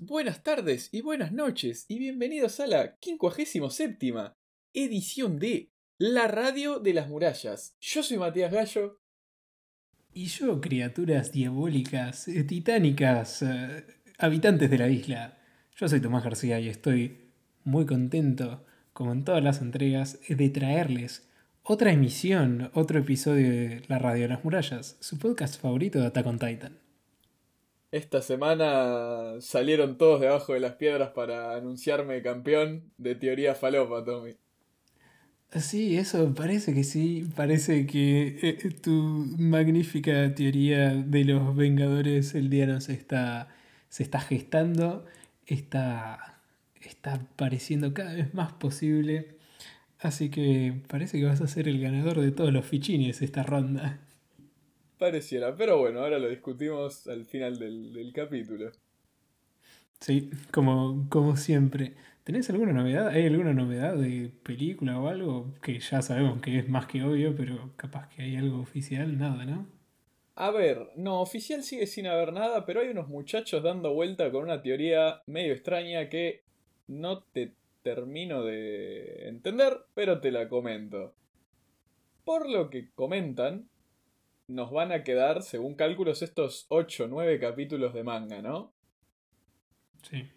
buenas tardes y buenas noches y bienvenidos a la 57 edición de La Radio de las Murallas. Yo soy Matías Gallo. Y yo, criaturas diabólicas, eh, titánicas, eh, habitantes de la isla. Yo soy Tomás García y estoy muy contento, como en todas las entregas, de traerles otra emisión, otro episodio de La Radio de las Murallas, su podcast favorito de Attack on Titan. Esta semana salieron todos debajo de las piedras para anunciarme campeón de teoría falopa, Tommy. Sí, eso parece que sí. Parece que eh, tu magnífica teoría de los Vengadores el día no se está, se está gestando. Está, está pareciendo cada vez más posible. Así que parece que vas a ser el ganador de todos los fichines esta ronda. Pareciera, pero bueno, ahora lo discutimos al final del, capítulo. Sí, como, como siempre. ¿Tenés alguna novedad? ¿Hay alguna novedad de película o algo? Que ya sabemos que es más que obvio, pero capaz que hay algo oficial, nada, ¿no? A ver, no, oficial sigue sin haber nada, pero hay unos muchachos dando vuelta con una teoría medio extraña que no te termino de entender, pero te la comento. Por lo que comentan, nos van a quedar, según cálculos, estos 8 o 9 capítulos de manga, ¿no? Sí.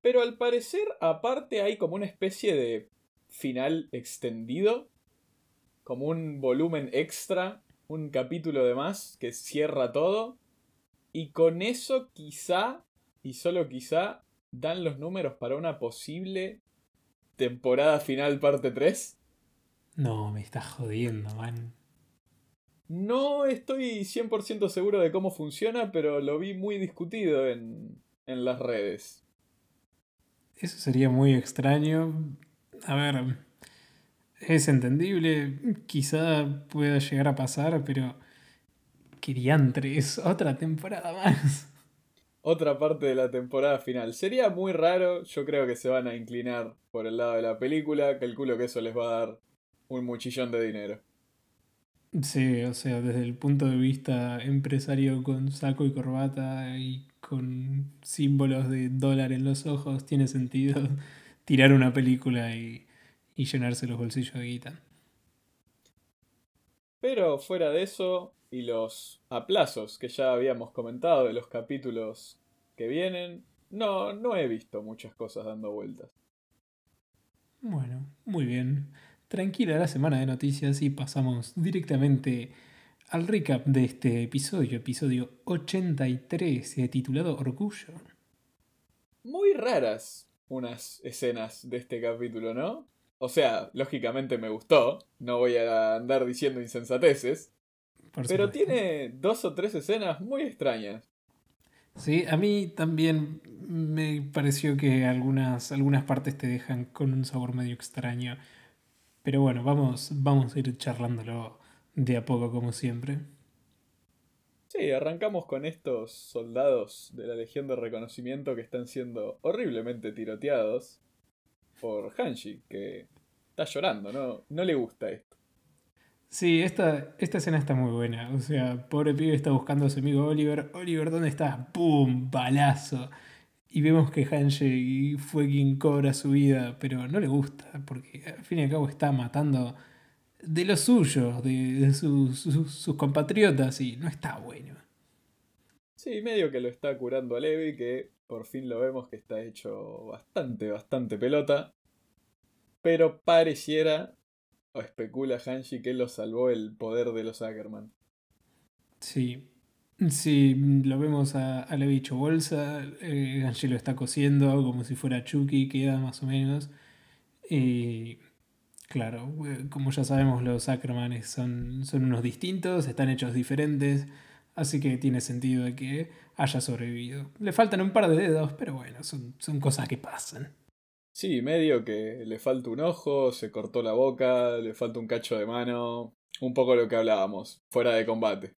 Pero al parecer, aparte hay como una especie de final extendido, como un volumen extra, un capítulo de más que cierra todo. Y con eso quizá, y solo quizá, dan los números para una posible temporada final parte 3. No, me estás jodiendo, man. No estoy 100% seguro de cómo funciona, pero lo vi muy discutido en, en las redes. Eso sería muy extraño. A ver, es entendible, quizá pueda llegar a pasar, pero... es otra temporada más. Otra parte de la temporada final. Sería muy raro, yo creo que se van a inclinar por el lado de la película, calculo que eso les va a dar un muchillón de dinero. Sí, o sea, desde el punto de vista empresario con saco y corbata y con símbolos de dólar en los ojos, tiene sentido tirar una película y, y llenarse los bolsillos de guita. Pero fuera de eso, y los aplazos que ya habíamos comentado de los capítulos que vienen, no, no he visto muchas cosas dando vueltas. Bueno, muy bien tranquila la semana de noticias y pasamos directamente al recap de este episodio, episodio 83, eh, titulado Orgullo. Muy raras unas escenas de este capítulo, ¿no? O sea, lógicamente me gustó, no voy a andar diciendo insensateces, pero tiene dos o tres escenas muy extrañas. Sí, a mí también me pareció que algunas, algunas partes te dejan con un sabor medio extraño. Pero bueno, vamos, vamos a ir charlándolo de a poco como siempre. Sí, arrancamos con estos soldados de la Legión de Reconocimiento que están siendo horriblemente tiroteados por Hanshi, que está llorando, ¿no? No le gusta esto. Sí, esta, esta escena está muy buena. O sea, pobre pibe está buscando a su amigo Oliver. Oliver, ¿dónde estás? ¡Pum! Balazo. Y vemos que Hanji fue quien cobra su vida, pero no le gusta, porque al fin y al cabo está matando de los suyos, de, sus, compatriotas, y no está bueno. Sí, medio que lo está curando a Levi, que por fin lo vemos que está hecho bastante, bastante pelota. Pero pareciera, o especula Hanji, que lo salvó el poder de los Ackerman. Sí, Sí, lo vemos a, a hecho bolsa, eh, Angelo está cosiendo como si fuera Chucky, queda más o menos. Y claro, eh, como ya sabemos, los Ackermanes son, son unos distintos, están hechos diferentes, así que tiene sentido de que haya sobrevivido. Le faltan un par de dedos, pero bueno, son, son cosas que pasan. Sí, medio que le falta un ojo, se cortó la boca, le falta un cacho de mano, un poco lo que hablábamos, fuera de combate.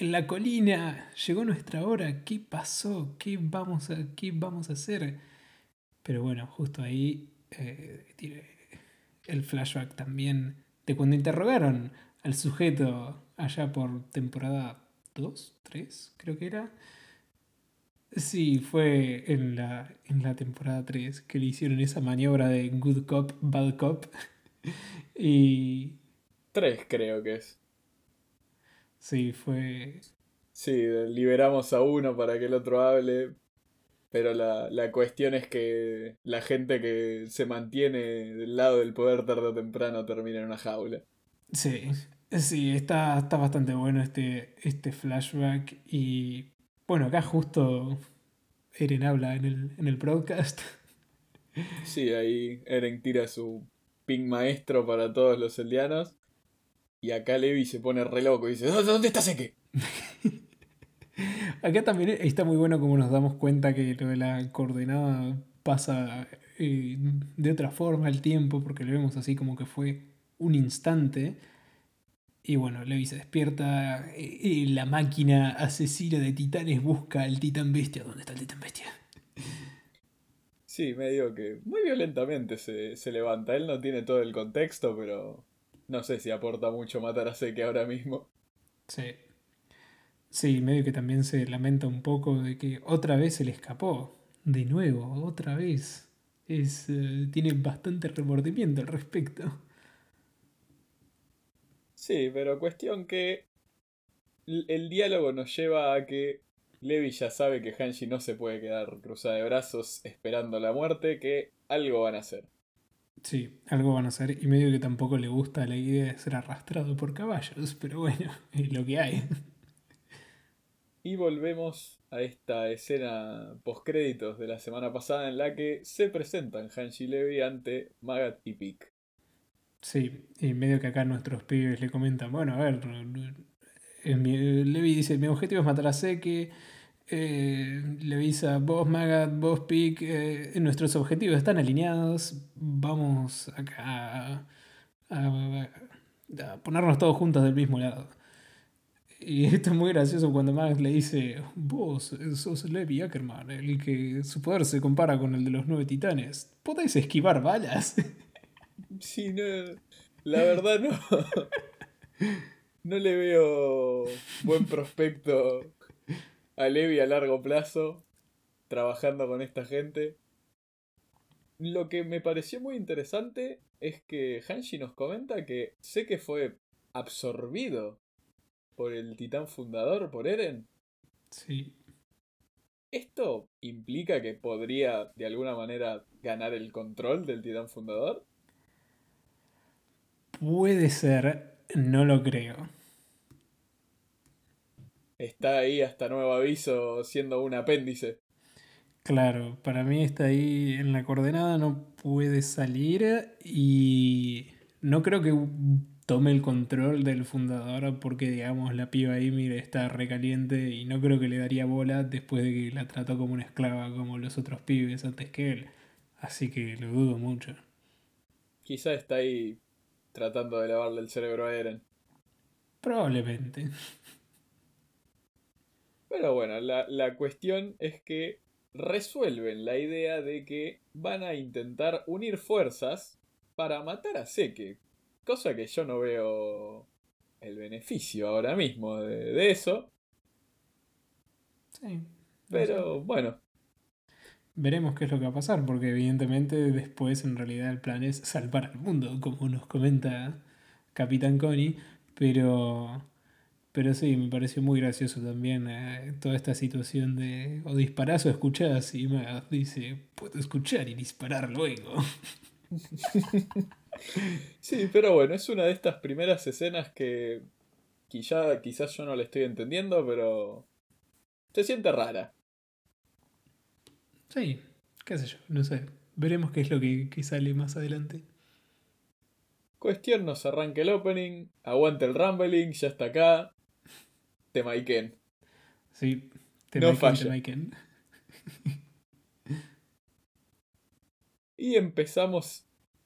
En la colina llegó nuestra hora. ¿Qué pasó? ¿Qué vamos a, qué vamos a hacer? Pero bueno, justo ahí eh, tiene el flashback también de cuando interrogaron al sujeto allá por temporada 2, 3, creo que era. Sí, fue en la, en la temporada 3 que le hicieron esa maniobra de good cop, bad cop. y... 3 creo que es. Sí, fue... Sí, liberamos a uno para que el otro hable, pero la, la, cuestión es que la gente que se mantiene del lado del poder tarde o temprano termina en una jaula. Sí, sí, está, está bastante bueno este, este flashback. Y bueno, acá justo Eren habla en el, en el broadcast. Sí, ahí Eren tira su ping maestro para todos los eldianos. Y acá Levi se pone re loco y dice, ¿dónde está Seke? Acá también está muy bueno como nos damos cuenta que lo de la coordenada pasa eh, de otra forma el tiempo, porque lo vemos así como que fue un instante. Y bueno, Levi se despierta y la máquina asesina de titanes busca al titán bestia. ¿Dónde está el titán bestia? Sí, medio que muy violentamente se, se levanta. Él no tiene todo el contexto, pero no sé si aporta mucho matar a Seke ahora mismo. Sí. Sí, medio que también se lamenta un poco de que otra vez se le escapó. De nuevo, otra vez. Es, eh, tiene bastante remordimiento al respecto. Sí, pero cuestión que el diálogo nos lleva a que Levi ya sabe que Hanshi no se puede quedar cruzada de brazos esperando la muerte, que algo van a hacer. Sí, algo van a hacer y medio que tampoco le gusta la idea de ser arrastrado por caballos, pero bueno, es lo que hay. Y volvemos a esta escena postcréditos de la semana pasada en la que se presentan Hanshi y Levi ante Magat y Pick. Sí, y medio que acá nuestros pibes le comentan, bueno, a ver, Levi dice, mi objetivo es matar a Seke, eh, le dice a vos Magat, vos Pick, eh, nuestros objetivos están alineados, vamos acá a ponernos todos juntos del mismo lado. Y esto es muy gracioso cuando Max le dice, vos sos Levi Ackerman, el que su poder se compara con el de los nueve titanes. ¿Podés esquivar balas? Sí, no. La verdad no. No le veo buen prospecto a Levi a largo plazo trabajando con esta gente. Lo que me pareció muy interesante es que Hanshi nos comenta que sé que fue absorbido por el titán fundador, por Eren. Sí. ¿Esto implica que podría de alguna manera ganar el control del titán fundador? Puede ser, no lo creo. Está ahí hasta nuevo aviso siendo un apéndice. Claro, para mí está ahí en la coordenada, no puede salir y no creo que tome el control del fundador porque, digamos, la piba Ymir está recaliente y no creo que le daría bola después de que la trató como una esclava como los otros pibes antes que él. Así que lo dudo mucho. Quizá está ahí tratando de lavarle el cerebro a Eren. Probablemente. Pero bueno, la, la cuestión es que resuelven la idea de que van a intentar unir fuerzas para matar a Seke, Cosa que yo no veo el beneficio ahora mismo de, eso. Sí. Pero bueno. Veremos qué es lo que va a pasar, porque evidentemente después en realidad el plan es salvar al mundo, como nos comenta Capitán Connie. Pero, pero sí, me pareció muy gracioso también eh, toda esta situación de o disparás o escuchás y me dice, puedo escuchar y disparar luego. Sí, pero bueno, es una de estas primeras escenas que quizá, quizás yo no le estoy entendiendo, pero se siente rara. Sí, qué sé yo, no sé. Veremos qué es lo que, sale más adelante. Cuestión, nos arranca el opening, aguanta el rumbling, ya está acá. Te maiken. Sí, te no y empezamos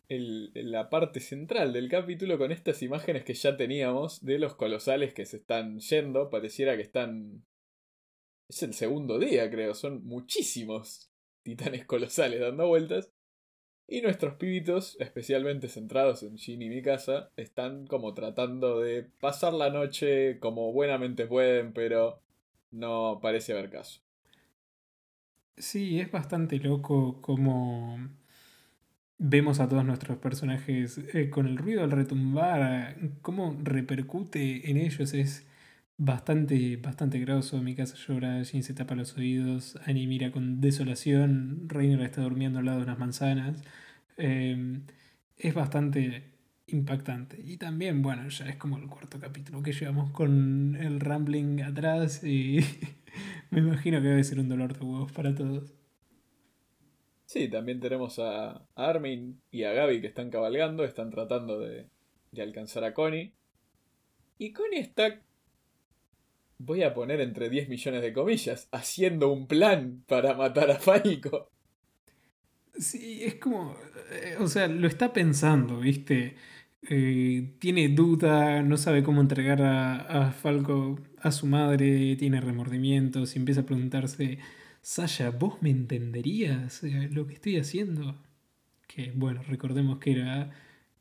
la parte central del capítulo con estas imágenes que ya teníamos de los colosales que se están yendo. Pareciera que están... Es el segundo día, creo. Son muchísimos titanes colosales dando vueltas. Y nuestros pibitos, especialmente centrados en Shin y Mikasa, están como tratando de pasar la noche como buenamente pueden, pero no parece haber caso. Sí, es bastante loco como vemos a todos nuestros personajes eh, con el ruido al retumbar, cómo repercute en ellos es bastante, bastante grosso. Mi casa llora, Jin se tapa los oídos, Annie mira con desolación, Reiner está durmiendo al lado de unas manzanas. Em, es bastante impactante. Y también, bueno, ya es como el cuarto capítulo que llevamos con el rambling atrás y me imagino que debe ser un dolor de huevos para todos. Sí, también tenemos a Armin y a Gaby que están cabalgando, están tratando de, de alcanzar a Connie. Y Connie está, voy a poner entre 10 millones de comillas, haciendo un plan para matar a Falco. Sí, es como, eh, o sea, lo está pensando, ¿viste? Eh, tiene duda, no sabe cómo entregar a, a, Falco a su madre, tiene remordimientos y empieza a preguntarse, Sasha, ¿vos me entenderías lo que estoy haciendo? Que bueno, recordemos que era,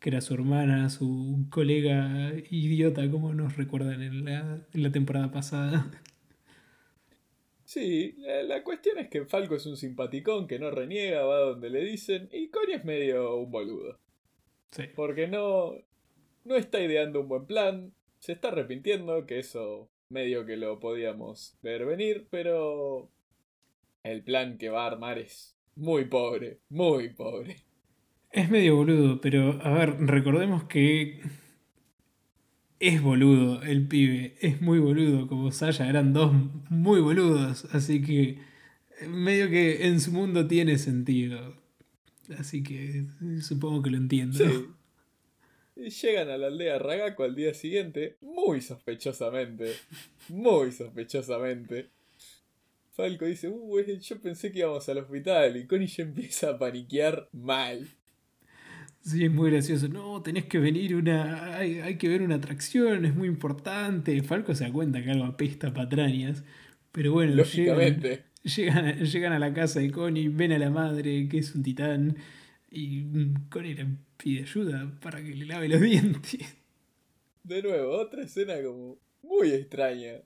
que era su hermana, su colega idiota, como nos recuerdan en la, en la temporada pasada. Sí, la, cuestión es que Falco es un simpaticón que no reniega, va donde le dicen, y Connie es medio un boludo. Sí. Porque no, no está ideando un buen plan, se está arrepintiendo, que eso medio que lo podíamos ver venir, pero el plan que va a armar es muy pobre, muy pobre. Es medio boludo, pero a ver, recordemos que es boludo el pibe, es muy boludo, como Saya, eran dos muy boludos, así que medio que en su mundo tiene sentido. Así que supongo que lo entiendo. Sí. Llegan a la aldea Ragaco al día siguiente, muy sospechosamente, muy sospechosamente. Falco dice, uh, yo pensé que íbamos al hospital y Connie ya empieza a paniquear mal. Sí, es muy gracioso. No, tenés que venir una. Hay, que ver una atracción, es muy importante. Falco se da cuenta que algo apesta patrañas. Pero bueno, Lógicamente. Llegan, llegan, a la casa de Connie, ven a la madre, que es un titán. Y Connie le pide ayuda para que le lave los dientes. De nuevo, otra escena como muy extraña.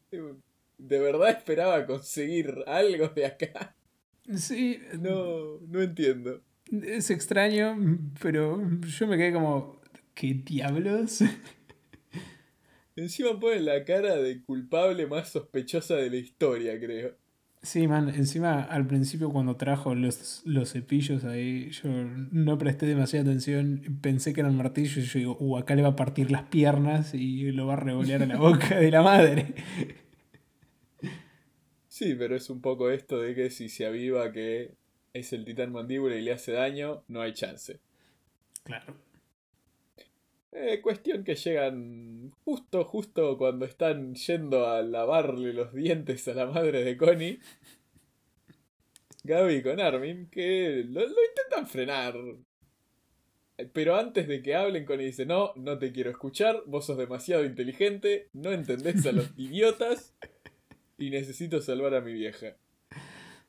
De verdad esperaba conseguir algo de acá. Sí. No, no entiendo. Es extraño, pero yo me quedé como, ¿qué diablos? Encima pone la cara de culpable más sospechosa de la historia, creo. Sí, man, encima al principio cuando trajo los, los cepillos ahí, yo no presté demasiada atención, pensé que eran martillos y yo digo, uh, acá le va a partir las piernas y lo va a revolear a la boca de la madre. Sí, pero es un poco esto de que si se aviva que es el titán mandíbula y le hace daño, no hay chance. Claro. Eh, cuestión que llegan justo, justo cuando están yendo a lavarle los dientes a la madre de Connie. Gaby con Armin, que lo, intentan frenar. Pero antes de que hablen, Connie dice, no, no te quiero escuchar, vos sos demasiado inteligente, no entendés a los idiotas y necesito salvar a mi vieja.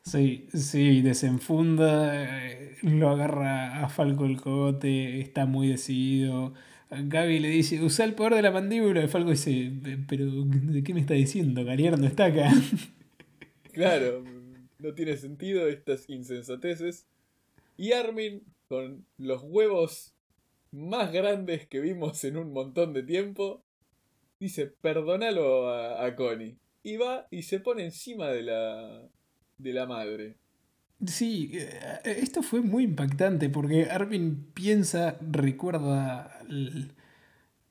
Sí, sí, desenfunda, eh, lo agarra a Falco el cogote, está muy decidido. Gaby le dice, usa el poder de la mandíbula. Y Falco dice, pero ¿de qué me está diciendo? Galiar no está acá. Claro, no tiene sentido estas insensateces. Y Armin, con los huevos más grandes que vimos en un montón de tiempo, dice, perdónalo a, a Connie. Y va y se pone encima de la, de la madre. Sí, eh, esto fue muy impactante porque Armin piensa, recuerda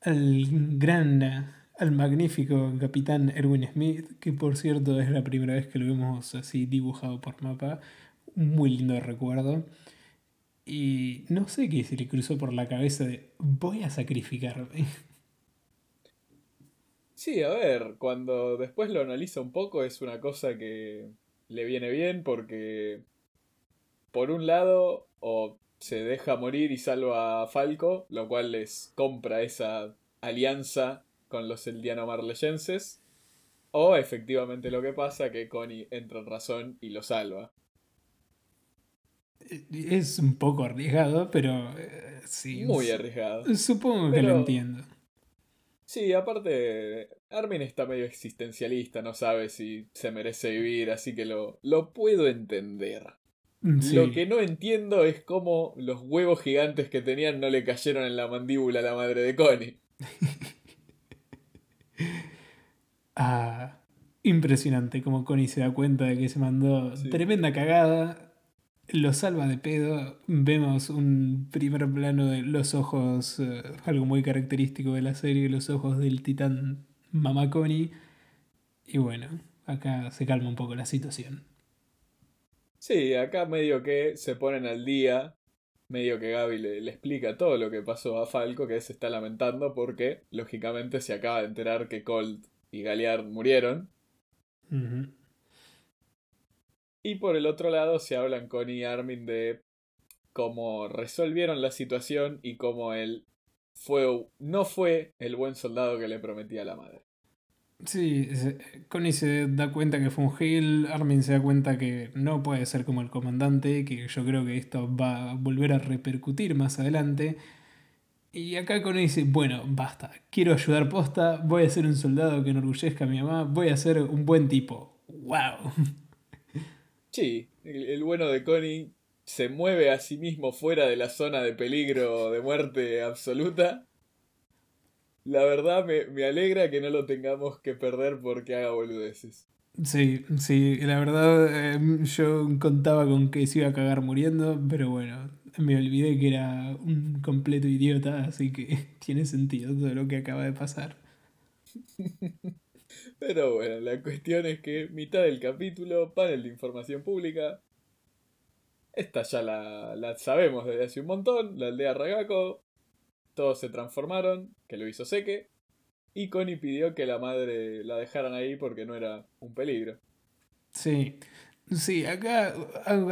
al, gran, al magnífico capitán Erwin Smith, que por cierto es la primera vez que lo vemos así dibujado por mapa, un muy lindo recuerdo. Y no sé qué se le cruzó por la cabeza de voy a sacrificarme. Sí, a ver, cuando después lo analiza un poco es una cosa que le viene bien porque, por un lado, o se deja morir y salva a Falco, lo cual les compra esa alianza con los Eldiano Marleyenses, o efectivamente lo que pasa, que Connie entra en razón y lo salva. Es un poco arriesgado, pero eh, sí. Muy arriesgado. Supongo que lo entiendo. Sí, aparte, Armin está medio existencialista, no sabe si se merece vivir, así que lo, lo puedo entender. Lo que no entiendo es cómo los huevos gigantes que tenían no le cayeron en la mandíbula a la madre de Connie. ah, impresionante como Connie se da cuenta de que se mandó tremenda cagada. Lo salva de pedo. Vemos un primer plano de los ojos, eh, algo muy característico de la serie, los ojos del titán Mama Connie. Y bueno, acá se calma un poco la situación. Sí, acá medio que se ponen al día, medio que Gaby le, explica todo lo que pasó a Falco, que se está lamentando porque, lógicamente, se acaba de enterar que Colt y Galeard murieron. Y por el otro lado se hablan con y Armin de cómo resolvieron la situación y cómo él fue, no fue el buen soldado que le prometía la madre. Sí, Connie se da cuenta que fue un Gil, Armin se da cuenta que no puede ser como el comandante, que yo creo que esto va a volver a repercutir más adelante. Y acá Connie dice, bueno, basta, quiero ayudar posta, voy a ser un soldado que enorgullezca a mi mamá, voy a ser un buen tipo. ¡Wow! Sí, el, bueno de Connie se mueve a sí mismo fuera de la zona de peligro de muerte absoluta la verdad me, alegra que no lo tengamos que perder porque haga boludeces. Sí, sí, la verdad em, yo contaba con que se iba a cagar muriendo, pero bueno, me olvidé que era un completo idiota, así que tiene sentido todo lo que acaba de pasar. pero bueno, la cuestión es que mitad del capítulo, panel de información pública. Esta ya la, la sabemos desde hace un montón, la aldea Ragako, todos se transformaron, que lo hizo Seque, y Connie pidió que la madre la dejaran ahí porque no era un peligro. Sí, sí, acá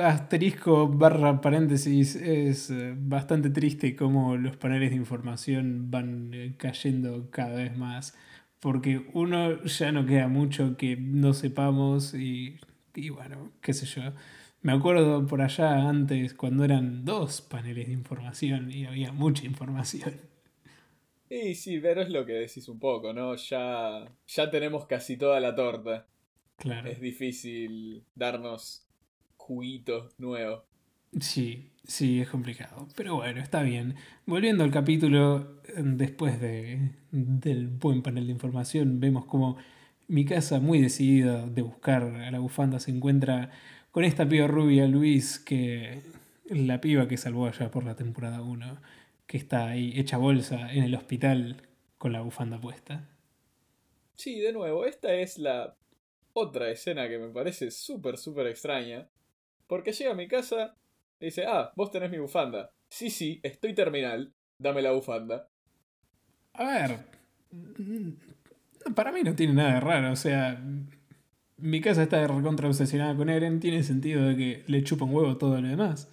asterisco barra paréntesis es eh, bastante triste cómo los paneles de información van eh, cayendo cada vez más, porque uno ya no queda mucho que no sepamos y, y bueno, qué sé yo. Me acuerdo por allá antes cuando eran dos paneles de información y había mucha información. Y sí, pero es lo que decís un poco, ¿no? Ya, ya tenemos casi toda la torta. Claro. Es difícil darnos juguitos nuevos. Sí, sí, es complicado. Pero bueno, está bien. Volviendo al capítulo, después de, del buen panel de información, vemos como mi casa, muy decidida de buscar a la bufanda, se encuentra con esta piba rubia, Luis, que la piba que salvó allá por la temporada 1, que está ahí hecha bolsa en el hospital con la bufanda puesta. Sí, de nuevo, esta es la otra escena que me parece súper, súper extraña. Porque llega a mi casa y dice, ah, vos tenés mi bufanda. Sí, sí, estoy terminal, dame la bufanda. A ver, para mí no tiene nada de raro, o sea, mi casa está recontra obsesionada con Eren, tiene sentido de que le chupa un huevo todo lo demás.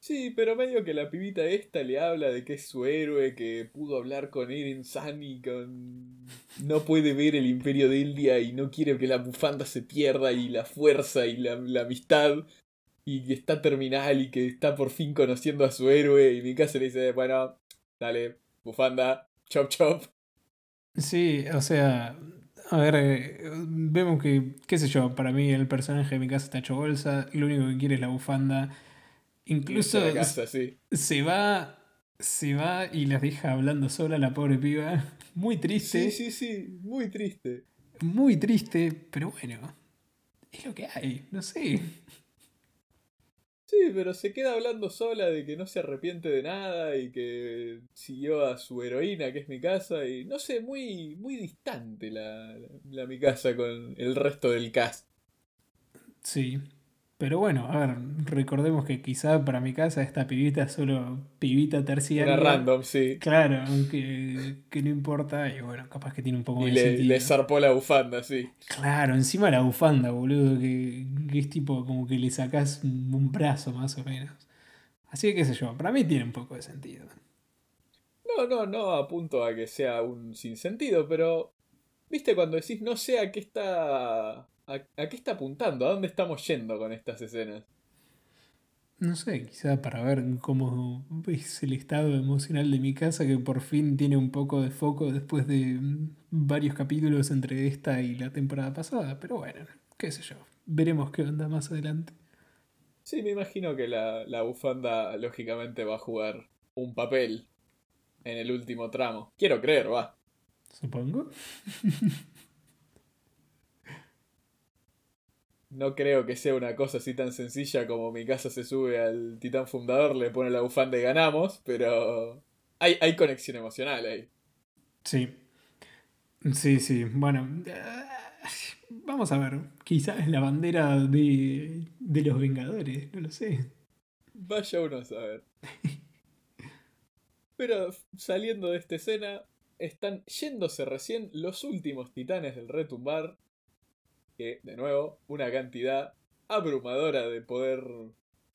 Sí, pero medio que la pibita esta le habla de que es su héroe, que pudo hablar con Eren San y con... no puede ver el imperio de India y no quiere que la bufanda se pierda y la fuerza y la, la amistad y que está terminal y que está por fin conociendo a su héroe y mi casa le dice, bueno, dale, bufanda, chop chop. Sí, o sea, a ver, eh, vemos que, qué sé yo, para mí el personaje de mi casa está hecho bolsa, lo único que quiere es la bufanda. Incluso se va se va y las deja hablando sola la pobre piba. Muy triste. Sí, sí, sí, muy triste. Muy triste, pero bueno, es lo que hay, no sé. Sí, pero se queda hablando sola de que no se arrepiente de nada y que siguió a su heroína, que es mi casa, y no sé, muy, muy distante la, la mi casa con el resto del cast. Sí, pero bueno, a ver, recordemos que quizá para mi casa esta pibita es solo pibita terciaria. Era random, sí. Claro, aunque que no importa, y bueno, capaz que tiene un poco y de le, le zarpó la bufanda, sí. Claro, encima la bufanda, boludo, que, es tipo como que le sacás un brazo más o menos. Así que qué sé yo, para mí tiene un poco de sentido. No, no, no apunto a que sea un sinsentido, pero. ¿Viste cuando decís no sé a qué está ¿A, qué está apuntando? ¿A dónde estamos yendo con estas escenas? No sé, quizá para ver cómo es el estado emocional de mi casa, que por fin tiene un poco de foco después de varios capítulos entre esta y la temporada pasada. Pero bueno, qué sé yo. Veremos qué onda más adelante. Sí, me imagino que la, la bufanda lógicamente va a jugar un papel en el último tramo. Quiero creer, va. Supongo. No creo que sea una cosa así tan sencilla como mi casa se sube al titán fundador, le pone la bufanda y ganamos, pero hay, hay conexión emocional ahí. Sí. Sí, sí. Bueno, eh, vamos a ver. Quizás es la bandera de, de los Vengadores, no lo sé. Vaya uno a saber. Pero saliendo de esta escena, están yéndose recién los últimos titanes del retumbar que, de nuevo, una cantidad abrumadora de poder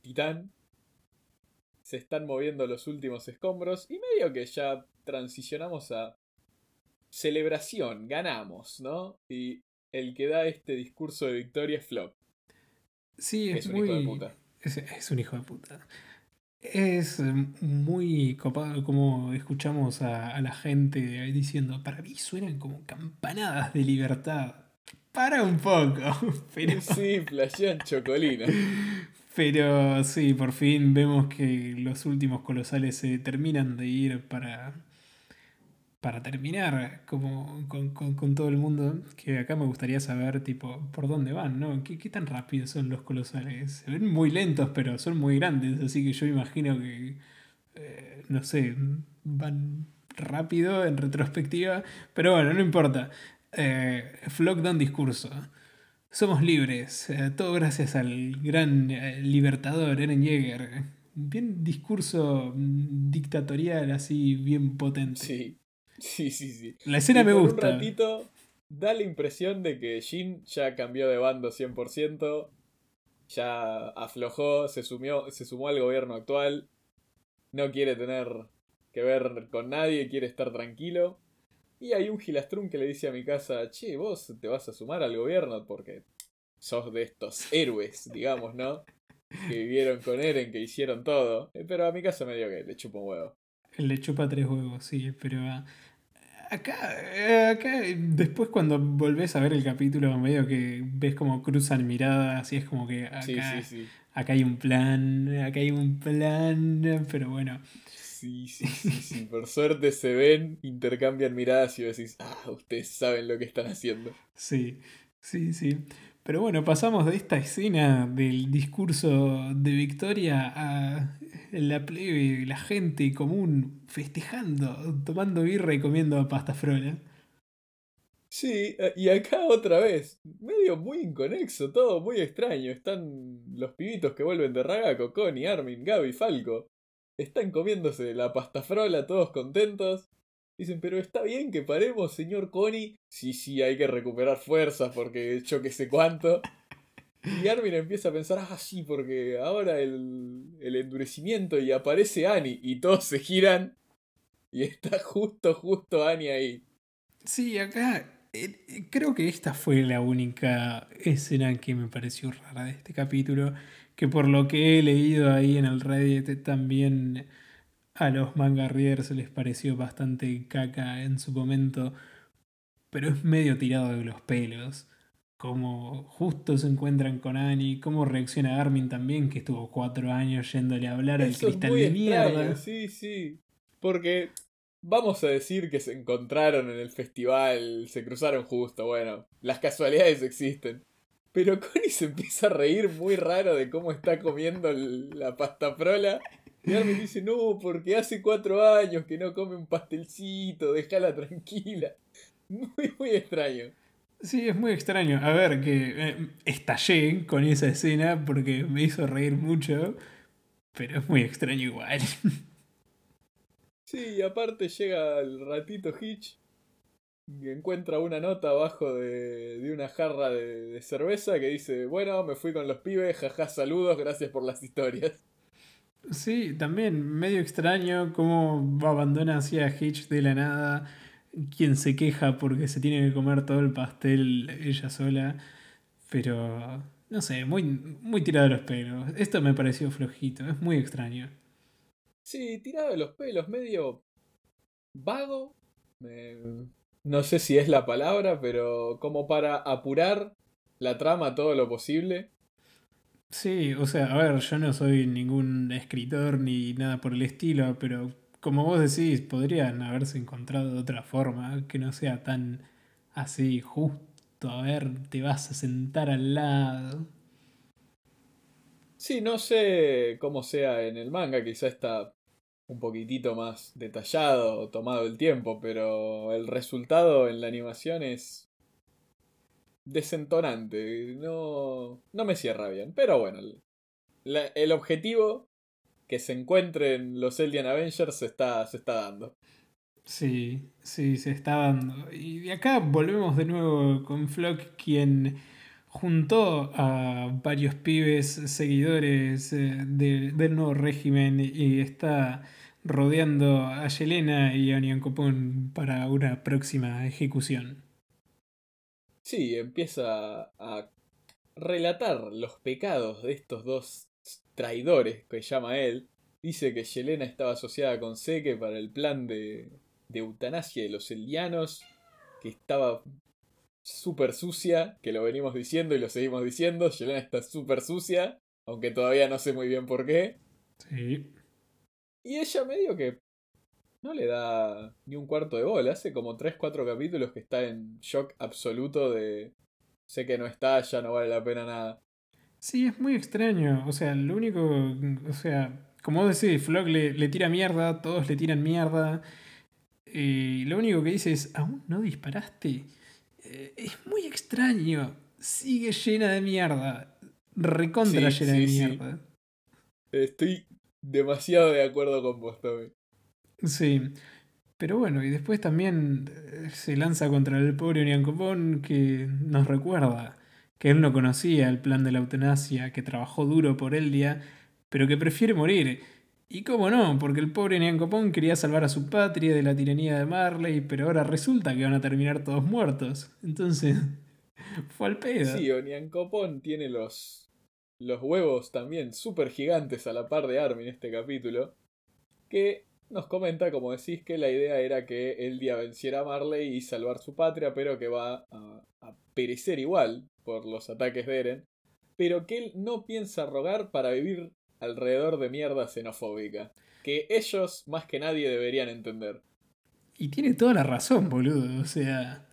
titán. Se están moviendo los últimos escombros y medio que ya transicionamos a celebración, ganamos, ¿no? Y el que da este discurso de victoria es Flop. Sí, es, un hijo de puta. Es, un hijo de puta. Es muy copado como escuchamos a, a la gente diciendo, para mí suenan como campanadas de libertad para un poco. Pero... Sí, playón chocolina. Pero sí, por fin vemos que los últimos colosales se terminan de ir para, para terminar como con, todo el mundo. Que acá me gustaría saber, tipo, por dónde van, ¿no? ¿Qué, ¿Qué, tan rápidos son los colosales? Se ven muy lentos, pero son muy grandes, así que yo imagino que, eh, no sé, van rápido en retrospectiva. Pero bueno, no importa eh, Flock da un discurso. Somos libres, eh, todo gracias al gran eh, libertador Eren Yeager. Bien discurso mm, dictatorial, así bien potente. Sí, sí, sí. sí. La escena me gusta. Un ratito da la impresión de que Jin ya cambió de bando 100%, ya aflojó, se, sumió, se sumó al gobierno actual, no quiere tener que ver con nadie, quiere estar tranquilo. Y hay un gilastrún que le dice a mi casa, che, vos te vas a sumar al gobierno porque sos de estos héroes, digamos, ¿no? Que vivieron con Eren, que hicieron todo. Eh, pero a mi casa me dio que le chupa un huevo. Le chupa tres huevos, sí, pero ah, acá, acá, después cuando volvés a ver el capítulo, medio que ves como cruzan miradas y es como que acá, acá hay un plan, acá hay un plan, pero bueno. Sí, sí, sí, sí. Por suerte se ven, intercambian miradas y decís, ah, ustedes saben lo que están haciendo. Sí, sí, sí. Pero bueno, pasamos de esta escena del discurso de Victoria a la plebe, la gente común festejando, tomando birra y comiendo pasta frola. Sí, eh, y acá otra vez, medio muy inconexo, todo muy extraño. Están los pibitos que vuelven de Ragaco, Connie, Armin, Gaby, Falco. Están comiéndose la pastafrola todos contentos. Dicen, pero está bien que paremos, señor Connie. Sí, sí, hay que recuperar fuerzas porque yo que sé cuánto. Y Armin empieza a pensar, ah, sí, porque ahora el, el endurecimiento y aparece Annie y todos se giran. Y está justo, justo Annie ahí. Sí, acá eh, creo que esta fue la única escena que me pareció rara de este capítulo que por lo que he leído ahí en el Reddit también a los manga readers les pareció bastante caca en su momento, pero es medio tirado de los pelos. Como justo se encuentran con Annie, cómo reacciona Armin también, que estuvo cuatro años yéndole a hablar al cristal de mierda. Sí, sí. Porque vamos a decir que se encontraron en el festival, se cruzaron justo, bueno, las casualidades existen. Pero Connie se empieza a reír muy raro de cómo está comiendo la pasta prola. Y Armin dice, no, porque hace cuatro años que no come un pastelcito, déjala tranquila. Muy, muy extraño. Sí, es muy extraño. A ver, que eh, estallé con esa escena porque me hizo reír mucho, pero es muy extraño igual. Sí, y aparte llega el ratito Hitch encuentra una nota abajo de, de una jarra de, cerveza que dice, bueno, me fui con los pibes, jaja, saludos, gracias por las historias. Sí, también medio extraño cómo abandona así a Hitch de la nada, quien se queja porque se tiene que comer todo el pastel ella sola, pero no sé, muy, muy tirado de los pelos. Esto me pareció flojito, es muy extraño. Sí, tirado de los pelos, medio vago. No sé si es la palabra, pero como para apurar la trama todo lo posible. Sí, o sea, a ver, yo no soy ningún escritor ni nada por el estilo, pero como vos decís, podrían haberse encontrado de otra forma, que no sea tan así, justo, a ver, te vas a sentar al lado. Sí, no sé cómo sea en el manga, quizá está un poquitito más detallado, tomado el tiempo, pero el resultado en la animación es desentonante. No, no me cierra bien. Pero bueno, el, objetivo que se encuentren los Eldian Avengers se está, se está dando. Sí, sí, se está dando. Y de acá volvemos de nuevo con Flock, quien juntó a varios pibes seguidores eh, del nuevo régimen y está rodeando a Yelena y a Onion para una próxima ejecución. Sí, empieza a relatar los pecados de estos dos traidores que llama él. Dice que Yelena estaba asociada con Seke para el plan de, de eutanasia de los eldianos, que estaba súper sucia, que lo venimos diciendo y lo seguimos diciendo. Yelena está súper sucia, aunque todavía no sé muy bien por qué. Sí. Y ella medio que no le da ni un cuarto de bola. Hace como 3-4 capítulos que está en shock absoluto de sé que no está, ya no vale la pena nada. Sí, es muy extraño. O sea, lo único. O sea, como vos decís, Flock le, tira mierda, todos le tiran mierda. Y lo único que dice es: ¿Aún no disparaste? Eh, es muy extraño. Sigue llena de mierda. Recontra llena de mierda. Estoy demasiado de acuerdo con vos, Tommy. Sí. Pero bueno, y después también eh, se lanza contra el pobre Uniancopón que nos recuerda que él no conocía el plan de la eutanasia, que trabajó duro por el día, pero que prefiere morir. Y cómo no, porque el pobre Niancopón quería salvar a su patria de la tiranía de Marley, pero ahora resulta que van a terminar todos muertos. Entonces, fue al pedo. Sí, Niancopón tiene los, los huevos también súper gigantes a la par de Armin en este capítulo, que nos comenta, como decís, que la idea era que el día venciera a Marley y salvar su patria, pero que va a, perecer igual por los ataques de Eren, pero que él no piensa rogar para vivir alrededor de mierda xenofóbica, que ellos más que nadie deberían entender. Y tiene toda la razón, boludo, o sea...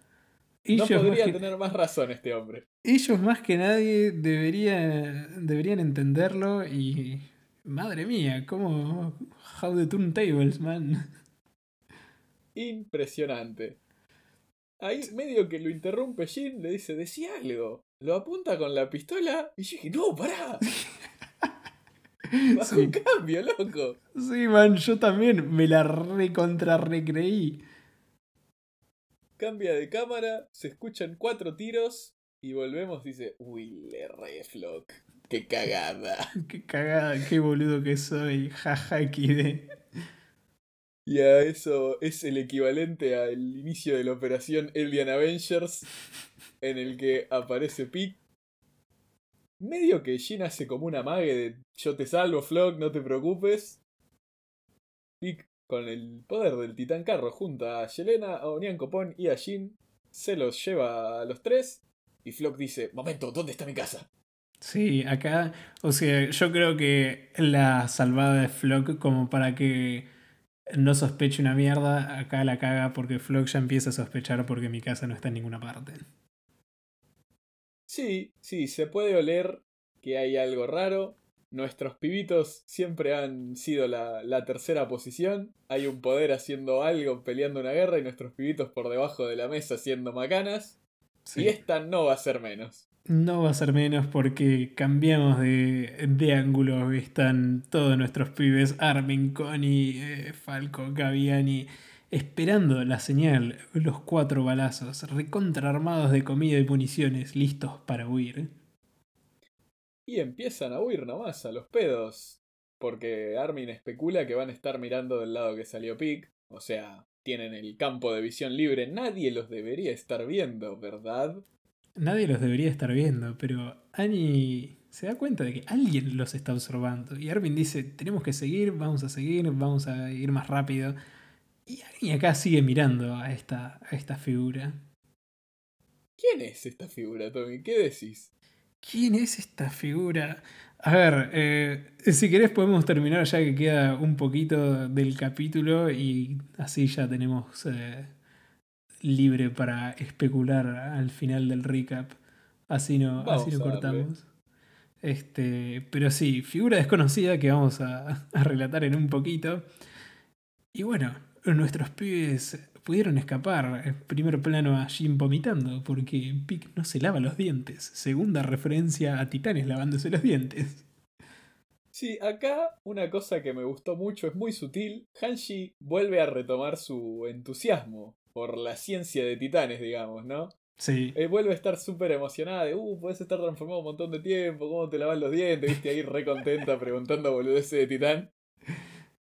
no podría tener más razón este hombre. Ellos más que nadie deberían, deberían entenderlo y Madre mía, cómo. How the turntables, man. Impresionante. Ahí medio que lo interrumpe Jin, le dice, decía algo. Lo apunta con la pistola y yo dije, no, pará. Bajo un cambio, loco. Sí, man, yo también me la recontra recreí. Cambia de cámara, se escuchan cuatro tiros y volvemos, dice, uy, le reflock. Qué cagada. qué cagada, qué boludo que soy. Jaja, XD. Y a eso es el equivalente al inicio de la operación Alien Avengers, en el que aparece Pick. Medio que Jin hace como una mague de yo te salvo, Flock, no te preocupes. Pick, con el poder del titán carro, junta a Yelena, a Onian Copón y a Jin, se los lleva a los tres. Y Flock dice: Momento, ¿dónde está mi casa? Sí, acá, o sea, yo creo que la salvada de Flock como para que no sospeche una mierda, acá la caga porque Flock ya empieza a sospechar porque mi casa no está en ninguna parte. Sí, sí, se puede oler que hay algo raro. Nuestros pibitos siempre han sido la, la, tercera posición. Hay un poder haciendo algo, peleando una guerra, y nuestros pibitos por debajo de la mesa haciendo macanas. Y esta no va a ser menos. No va a ser menos porque cambiamos de, de ángulo. Están todos nuestros pibes, Armin, Connie, eh, Falco, Gaviani, esperando la señal, los cuatro balazos, recontraarmados de comida y municiones, listos para huir. Y empiezan a huir nomás a los pedos. Porque Armin especula que van a estar mirando del lado que salió Pick. O sea, tienen el campo de visión libre, nadie los debería estar viendo, ¿verdad? Nadie los debería estar viendo, pero Annie se da cuenta de que alguien los está observando. Y Armin dice, tenemos que seguir, vamos a seguir, vamos a ir más rápido. Y Annie acá sigue mirando a esta, a esta figura. ¿Quién es esta figura, Tommy? ¿Qué decís? ¿Quién es esta figura? A ver, eh, si querés podemos terminar ya que queda un poquito del capítulo y así ya tenemos eh, libre para especular al final del recap. Así no, así no cortamos. Este, pero sí, figura desconocida que vamos a, a relatar en un poquito. Y bueno, nuestros pibes pudieron escapar. En primer plano a Jim vomitando, porque Pick no se lava los dientes. Segunda referencia a Titanes lavándose los dientes. Sí, acá una cosa que me gustó mucho es muy sutil. Hanshi vuelve a retomar su entusiasmo por la ciencia de Titanes, digamos, ¿no? Sí. Eh, vuelve a estar súper emocionada de, uh, puedes estar transformado un montón de tiempo, ¿cómo te lavas los dientes? Viste ahí re contenta preguntando boludeces de Titán.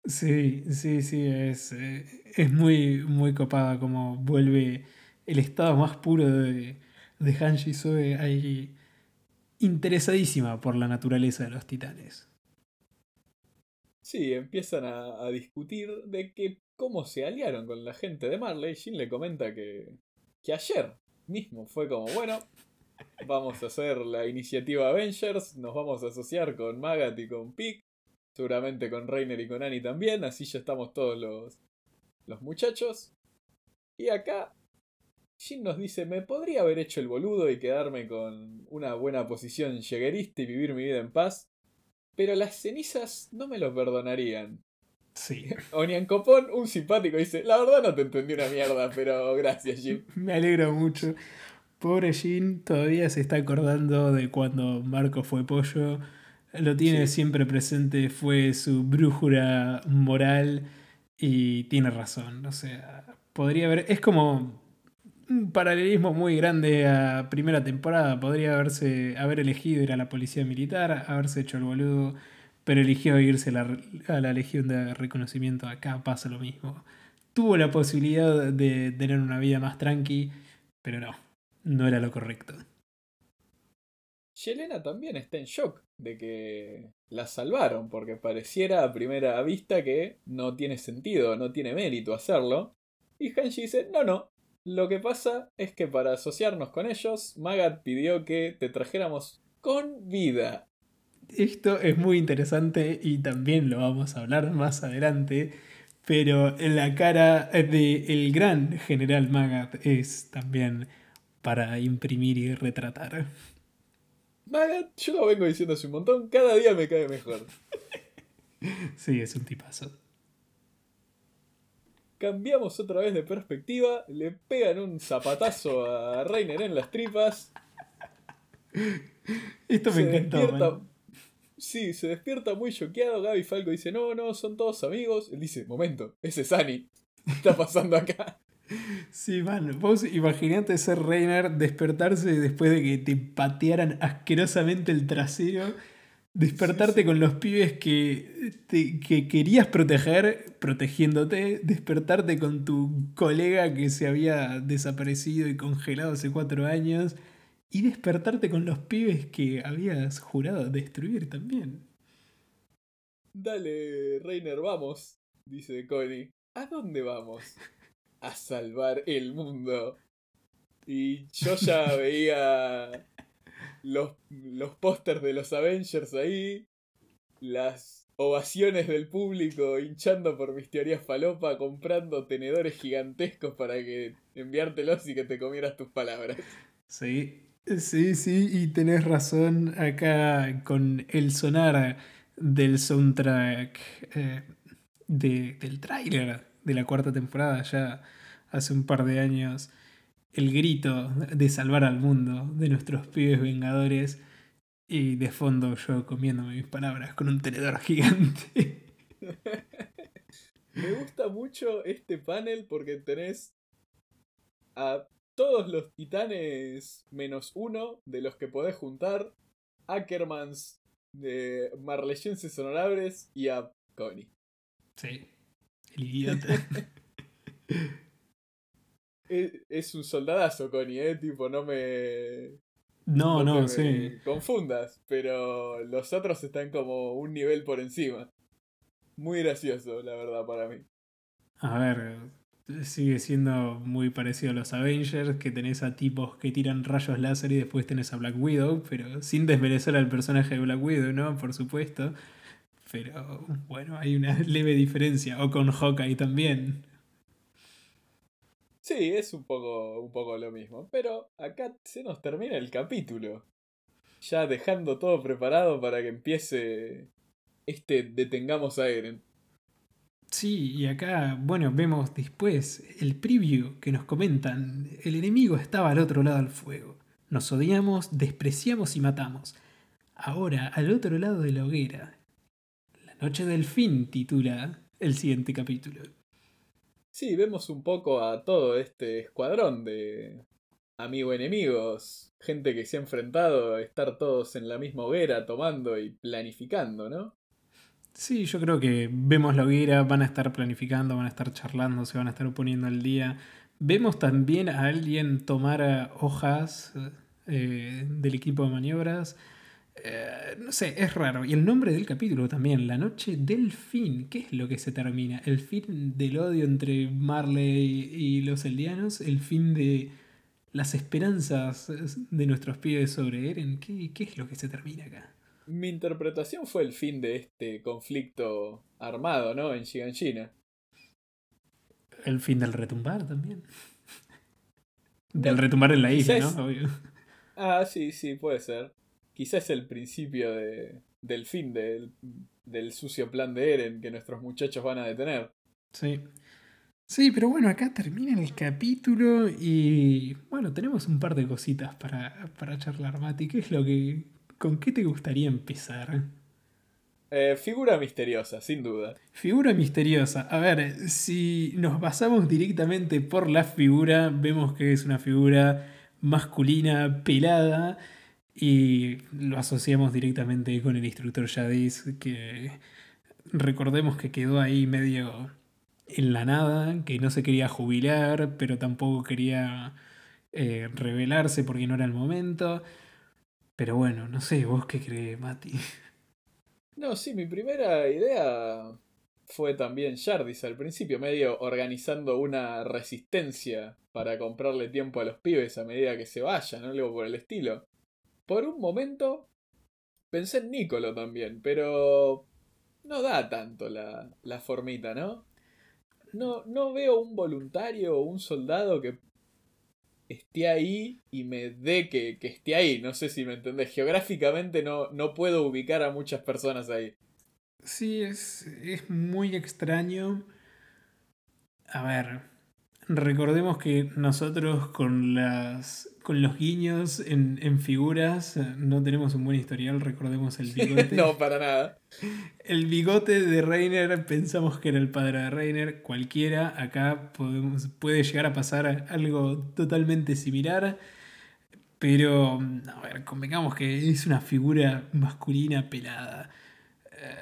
Sí, sí, sí, es, eh, es muy, muy copada como vuelve el estado más puro de, de Hanji Soe ahí interesadísima por la naturaleza de los titanes. Sí, empiezan a, a, discutir de que cómo se aliaron con la gente de Marley. Jin le comenta que, que ayer mismo fue como, bueno, vamos a hacer la iniciativa Avengers, nos vamos a asociar con Magat y con Pick Seguramente con Reiner y con Annie también. Así ya estamos todos los, los muchachos. Y acá Jin nos dice, me podría haber hecho el boludo y quedarme con una buena posición lleguerista y vivir mi vida en paz. Pero las cenizas no me lo perdonarían. Sí. Onian Copón, un simpático, dice, la verdad no te entendí una mierda, pero gracias Jin. Me alegro mucho. Pobre Jin todavía se está acordando de cuando Marco fue pollo lo tiene siempre presente, fue su brújula moral y tiene razón. O sea, podría haber. Es como un paralelismo muy grande a primera temporada. Podría haberse haber elegido ir a la policía militar, haberse hecho el boludo, pero eligió irse a la, a la Legión de Reconocimiento. Acá pasa lo mismo. Tuvo la posibilidad de tener una vida más tranqui, pero no, no era lo correcto. Yelena también está en shock de que la salvaron, porque pareciera a primera vista que no tiene sentido, no tiene mérito hacerlo. Y Hanshi dice, no, no, lo que pasa es que para asociarnos con ellos, Magat pidió que te trajéramos con vida. Esto es muy interesante y también lo vamos a hablar más adelante, pero en la cara del el gran general Magat es también para imprimir y retratar. Magat, yo lo vengo diciendo hace un montón, cada día me cae mejor. sí, es un tipazo. Cambiamos otra vez de perspectiva, le pegan un zapatazo a Reiner en las tripas. Esto me encantó. Sí, se despierta muy choqueado. Gaby Falco dice: No, no, son todos amigos. Él dice: Momento, ese es Annie. ¿Qué está pasando acá? Sí, man, vos imaginate ser Reiner, despertarse después de que te patearan asquerosamente el trasero, despertarte con los pibes que, que querías proteger, protegiéndote, despertarte con tu colega que se había desaparecido y congelado hace cuatro años, y despertarte con los pibes que habías jurado destruir también. Dale, Reiner, vamos, dice Connie. ¿A dónde vamos? a salvar el mundo. Y yo ya veía los, los pósters de los Avengers ahí, las ovaciones del público hinchando por mis teorías falopa, comprando tenedores gigantescos para que enviártelos y que te comieras tus palabras. Sí, sí, sí, y tenés razón acá con el sonar del soundtrack eh, de, del tráiler de la cuarta temporada, ya hace un par de años, el grito de salvar al mundo de nuestros pibes vengadores y de fondo yo comiéndome mis palabras con un tenedor gigante. Me gusta mucho este panel porque tenés a todos los titanes menos uno de los que podés juntar, Ackermans de Marleyenses Honorables y a Connie. Sí, el idiota. es, un soldadazo, Connie, ¿eh? Tipo, no me. No, no, sí. Confundas, pero los otros están como un nivel por encima. Muy gracioso, la verdad, para mí. A ver, sigue siendo muy parecido a los Avengers, que tenés a tipos que tiran rayos láser y después tenés a Black Widow, pero sin desmerecer al personaje de Black Widow, ¿no? Por supuesto. Pero bueno, hay una leve diferencia. O con Hawkeye también. Sí, es un poco, un poco lo mismo. Pero acá se nos termina el capítulo. Ya dejando todo preparado para que empiece este Detengamos a Eren. Sí, y acá, bueno, vemos después el preview que nos comentan. El enemigo estaba al otro lado del fuego. Nos odiamos, despreciamos y matamos. Ahora, al otro lado de la hoguera. Noche del fin titula el siguiente capítulo. Sí, vemos un poco a todo este escuadrón de amigo-enemigos, gente que se ha enfrentado a estar todos en la misma hoguera tomando y planificando, ¿no? Sí, yo creo que vemos la hoguera, van a estar planificando, van a estar charlando, se van a estar poniendo al día. Vemos también a alguien tomar hojas eh, del equipo de maniobras. Eh, no sé, es raro. Y el nombre del capítulo también, La Noche del Fin. ¿Qué es lo que se termina? ¿El fin del odio entre Marley y los eldianos? ¿El fin de las esperanzas de nuestros pibes sobre Eren? ¿Qué, qué es lo que se termina acá? Mi interpretación fue el fin de este conflicto armado, ¿no? En Shiganshina. El fin del retumbar también. Del retumbar en la isla, ¿no? Ah, sí, sí, puede ser. Quizás el principio de, del fin del, del sucio plan de Eren que nuestros muchachos van a detener. Sí. Sí, pero bueno, acá termina el capítulo y bueno, tenemos un par de cositas para, para charlar, Mati. ¿Qué es lo que, ¿Con qué te gustaría empezar? Eh, figura misteriosa, sin duda. Figura misteriosa. A ver, si nos basamos directamente por la figura, vemos que es una figura masculina, pelada, y lo asociamos directamente con el instructor Yadis, que recordemos que quedó ahí medio en la nada, que no se quería jubilar, pero tampoco quería eh, revelarse porque no era el momento. Pero bueno, no sé, vos qué crees, Mati. No, sí, mi primera idea fue también Jardis al principio, medio organizando una resistencia para comprarle tiempo a los pibes a medida que se vayan, algo por el estilo. Por un momento pensé en Nicolo también, pero no da tanto la, la formita, ¿no? No, no veo un voluntario o un soldado que esté ahí y me dé que, esté ahí. No sé si me entendés. Geográficamente no, no puedo ubicar a muchas personas ahí. Sí, es, es muy extraño. A ver, recordemos que nosotros con las con los guiños en, figuras no tenemos un buen historial, recordemos el bigote. no, para nada. El bigote de Reiner pensamos que era el padre de Reiner, cualquiera, acá podemos, puede llegar a pasar algo totalmente similar, pero a ver, convengamos que es una figura masculina pelada. Eh,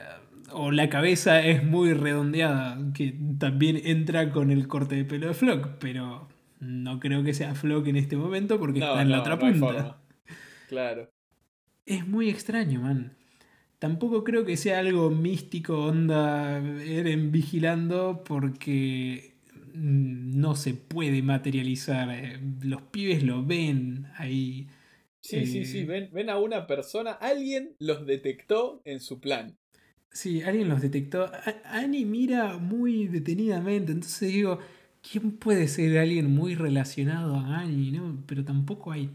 o la cabeza es muy redondeada, que también entra con el corte de pelo de Flock, pero no creo que sea Flock en este momento porque está en la otra punta. Claro. Es muy extraño, man. Tampoco creo que sea algo místico, onda Eren vigilando, porque no se puede materializar. Eh, los pibes lo ven ahí. Sí, sí, sí, eh, ven, a una persona, alguien los detectó en su plan. Sí, alguien los detectó. Annie mira muy detenidamente, entonces digo, ¿quién puede ser alguien muy relacionado a Annie? ¿no? Pero tampoco hay,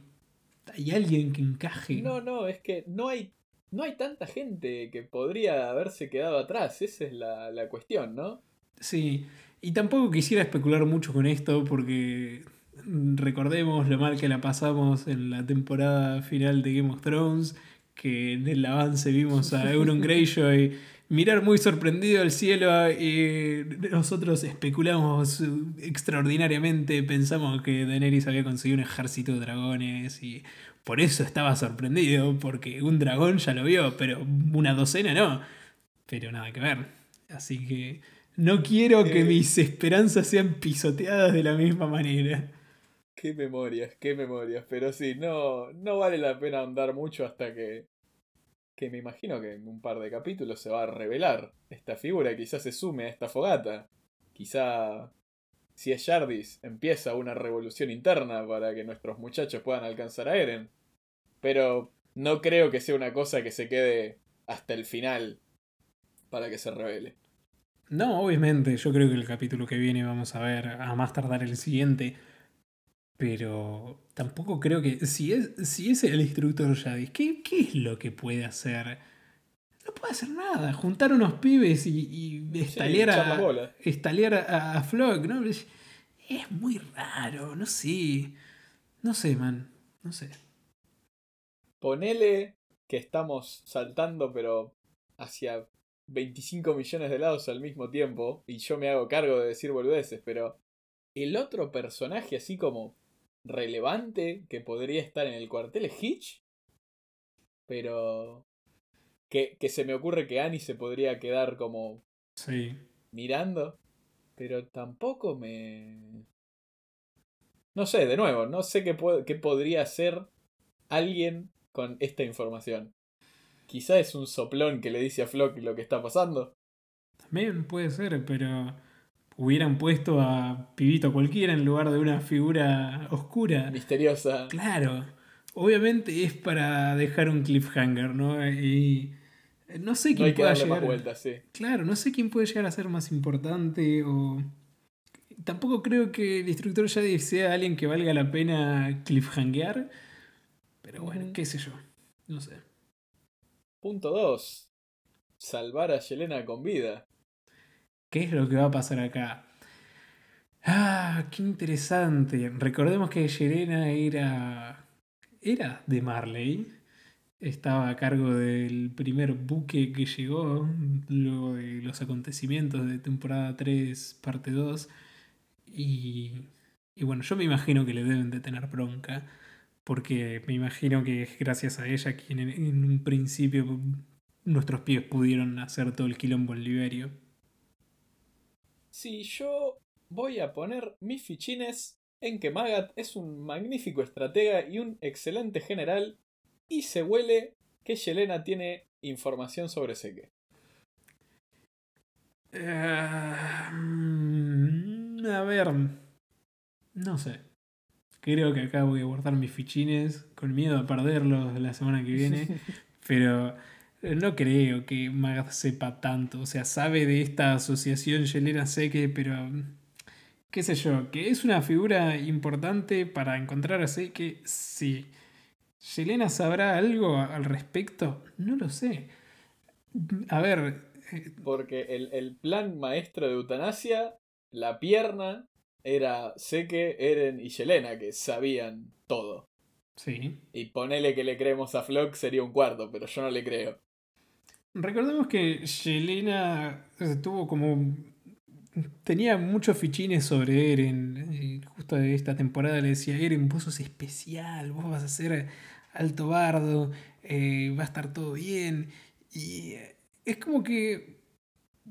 hay alguien que encaje. No, no, es que no hay, no hay tanta gente que podría haberse quedado atrás. Esa es la, la cuestión, ¿no? Sí, y tampoco quisiera especular mucho con esto porque recordemos lo mal que la pasamos en la temporada final de Game of Thrones, que en el avance vimos a Euron Greyjoy mirar muy sorprendido al cielo y nosotros especulamos extraordinariamente, pensamos que Daenerys había conseguido un ejército de dragones y por eso estaba sorprendido, porque un dragón ya lo vio, pero una docena no. Pero nada que ver. Así que no quiero que eh. mis esperanzas sean pisoteadas de la misma manera. Qué memorias, qué memorias. Pero sí, no, no vale la pena andar mucho hasta que. Que me imagino que en un par de capítulos se va a revelar esta figura. Quizás se sume a esta fogata. Quizá. Si es Jardis, empieza una revolución interna para que nuestros muchachos puedan alcanzar a Eren. Pero no creo que sea una cosa que se quede hasta el final para que se revele. No, obviamente, yo creo que el capítulo que viene vamos a ver, a más tardar el siguiente. Pero tampoco creo que. Si es, si es el instructor Yadis, ¿qué, ¿qué es lo que puede hacer? No puede hacer nada. Juntar unos pibes y, y estalear, a, estalear a, a Flock, ¿no? Es muy raro, no sé. No sé, man. No sé. Ponele que estamos saltando, pero hacia 25 millones de lados al mismo tiempo. Y yo me hago cargo de decir boludeces, pero. El otro personaje, así como relevante que podría estar en el cuartel es Hitch. Pero. Que, que se me ocurre que Annie se podría quedar como. Sí. Mirando. Pero tampoco me. No sé, de nuevo, no sé qué, qué podría hacer alguien con esta información. Quizá es un soplón que le dice a Flock lo que está pasando. También puede ser, pero hubieran puesto a Pibito cualquiera en lugar de una figura oscura. Misteriosa. Claro. Obviamente es para dejar un cliffhanger, ¿no? Y no sé quién puede llegar. Más sí. Claro, no sé quién puede llegar a ser más importante o. Tampoco creo que el instructor Jedi sea alguien que valga la pena cliffhangear. Pero bueno, qué sé yo. No sé. Punto 2. Salvar a Yelena con vida. ¿Qué es lo que va a pasar acá? Ah, qué interesante. Recordemos que Yelena era. Era de Marley. Estaba a cargo del primer buque que llegó luego de los acontecimientos de temporada 3, parte 2. Y, y bueno, yo me imagino que le deben de tener bronca. Porque me imagino que es gracias a ella quien en, un principio nuestros pies pudieron hacer todo el quilombo en Liberio. Si yo voy a poner mis fichines en que Magat es un magnífico estratega y un excelente general, y se huele que Yelena tiene información sobre Seke. Eh, a ver, no sé. Creo que acá voy a guardar mis fichines con miedo a perderlos la semana que viene, pero no creo que Magad sepa tanto. O sea, sabe de esta asociación Yelena Seque, pero. qué sé yo, que es una figura importante para encontrar a Seque, sí. ¿Yelena sabrá algo al respecto? No lo sé. A ver. Eh, Porque el, el plan maestro de eutanasia, la pierna, era Seque, Eren y Yelena, que sabían todo. Sí. Y ponele que le creemos a Flock sería un cuarto, pero yo no le creo. Recordemos que Yelena eh, tuvo como. Tenía muchos fichines sobre Eren. Justo de esta temporada le decía: Eren, vos sos especial, vos vas a ser alto bardo, eh, va a estar todo bien. Y eh, es como que.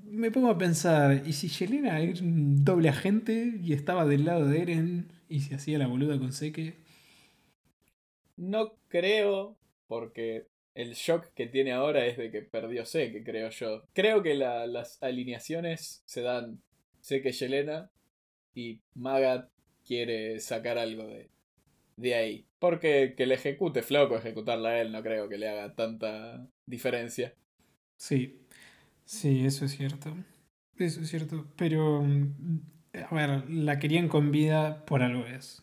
Me pongo a pensar: ¿y si Yelena era un doble agente y estaba del lado de Eren y se hacía la boluda con Seke? No creo, porque el shock que tiene ahora es de que perdió que creo yo. Creo que las alineaciones se dan que Yelena y Magat quiere sacar algo de, de ahí. Porque que le ejecute Floco, ejecutarla a él, no creo que le haga tanta diferencia. Sí, sí, eso es cierto. Eso es cierto. Pero, mm, a ver, la querían con vida por algo es.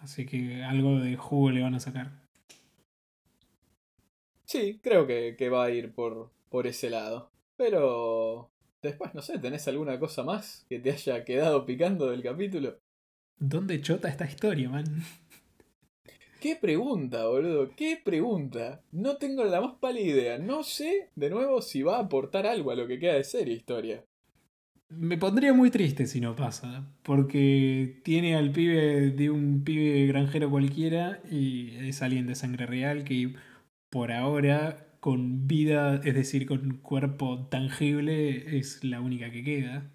Así que algo de jugo le van a sacar. Sí, creo que, va a ir por, por ese lado. Pero después, no sé, ¿tenés alguna cosa más que te haya quedado picando del capítulo? ¿Dónde chota esta historia, man? ¿Qué pregunta, boludo? ¿Qué pregunta? No tengo la más pálida idea. No sé, de nuevo, si va a aportar algo a lo que queda de serie historia. Me pondría muy triste si no pasa, porque tiene al pibe de un pibe granjero cualquiera y es alguien de sangre real que por ahora, con vida, es decir, con cuerpo tangible, es la única que queda.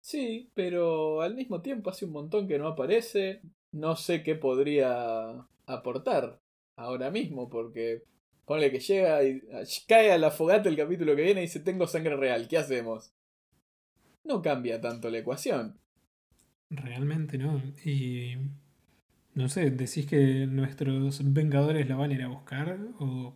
Sí, pero al mismo tiempo hace un montón que no aparece. No sé qué podría aportar ahora mismo, porque ponle que llega y cae a la fogata el capítulo que viene y dice tengo sangre real, ¿qué hacemos? No cambia tanto la ecuación. Realmente no. Y no sé, ¿decís que nuestros Vengadores la van a ir a buscar o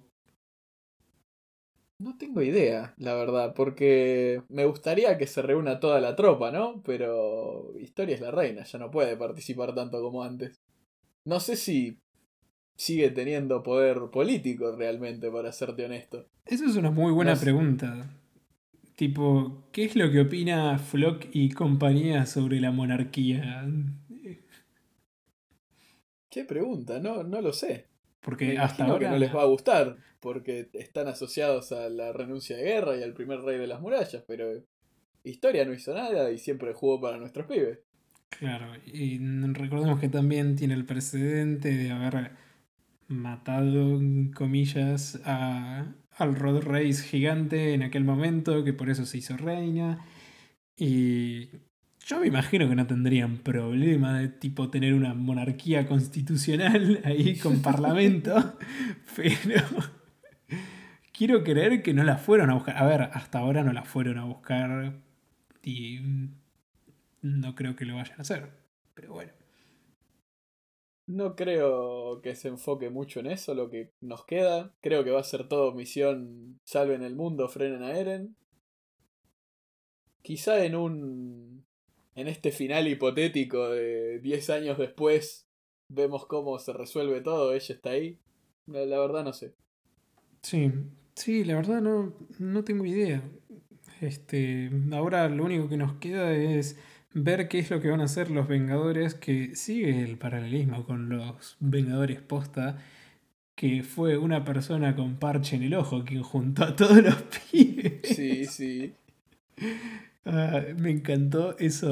no tengo idea, la verdad, porque me gustaría que se reúna toda la tropa, ¿no? Pero Historia es la reina, ya no puede participar tanto como antes. No sé si sigue teniendo poder político realmente, para serte honesto. Esa es una muy buena pregunta. Tipo, ¿qué es lo que opina Flock y compañía sobre la monarquía? ¿Qué pregunta? No, no lo sé. Porque hasta ahora. no les va a gustar, porque están asociados a la renuncia de guerra y al primer rey de las murallas, pero Historia no hizo nada y siempre jugó para nuestros pibes. Claro, y recordemos que también tiene el precedente de haber matado, comillas, a, al Rod Reis gigante en aquel momento, que por eso se hizo reina. Y yo me imagino que no tendrían problema de tipo tener una monarquía constitucional ahí con parlamento, pero quiero creer que no la fueron a buscar. A ver, hasta ahora no la fueron a buscar y no creo que lo vayan a hacer, pero bueno. No creo que se enfoque mucho en eso, lo que nos queda. Creo que va a ser todo misión salven el mundo, frenen a Eren. Quizá en un en este final hipotético de 10 años después vemos cómo se resuelve todo, ella está ahí. La, verdad no sé. Sí, sí, la verdad no, no tengo idea. Este, ahora lo único que nos queda es ver qué es lo que van a hacer los Vengadores, que sigue el paralelismo con los Vengadores posta, que fue una persona con parche en el ojo quien juntó a todos los pibes. Sí, sí. Ah, me encantó eso,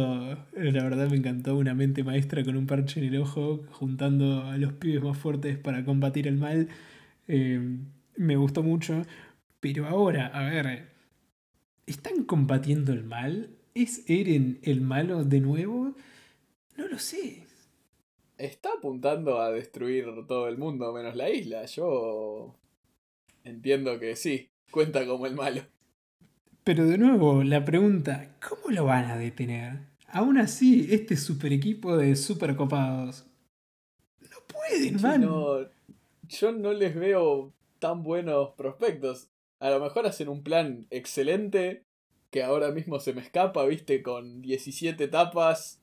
la verdad me encantó una mente maestra con un parche en el ojo, juntando a los pibes más fuertes para combatir el mal. Eh, me gustó mucho. Pero ahora, a ver, ¿están combatiendo el mal? ¿Es Eren el malo de nuevo? No lo sé. Está apuntando a destruir todo el mundo menos la isla. Yo entiendo que sí, cuenta como el malo. Pero de nuevo, la pregunta, ¿cómo lo van a detener? Aún así, este super equipo de super copados. No pueden, man. yo no les veo tan buenos prospectos. A lo mejor hacen un plan excelente que ahora mismo se me escapa, viste, con 17 etapas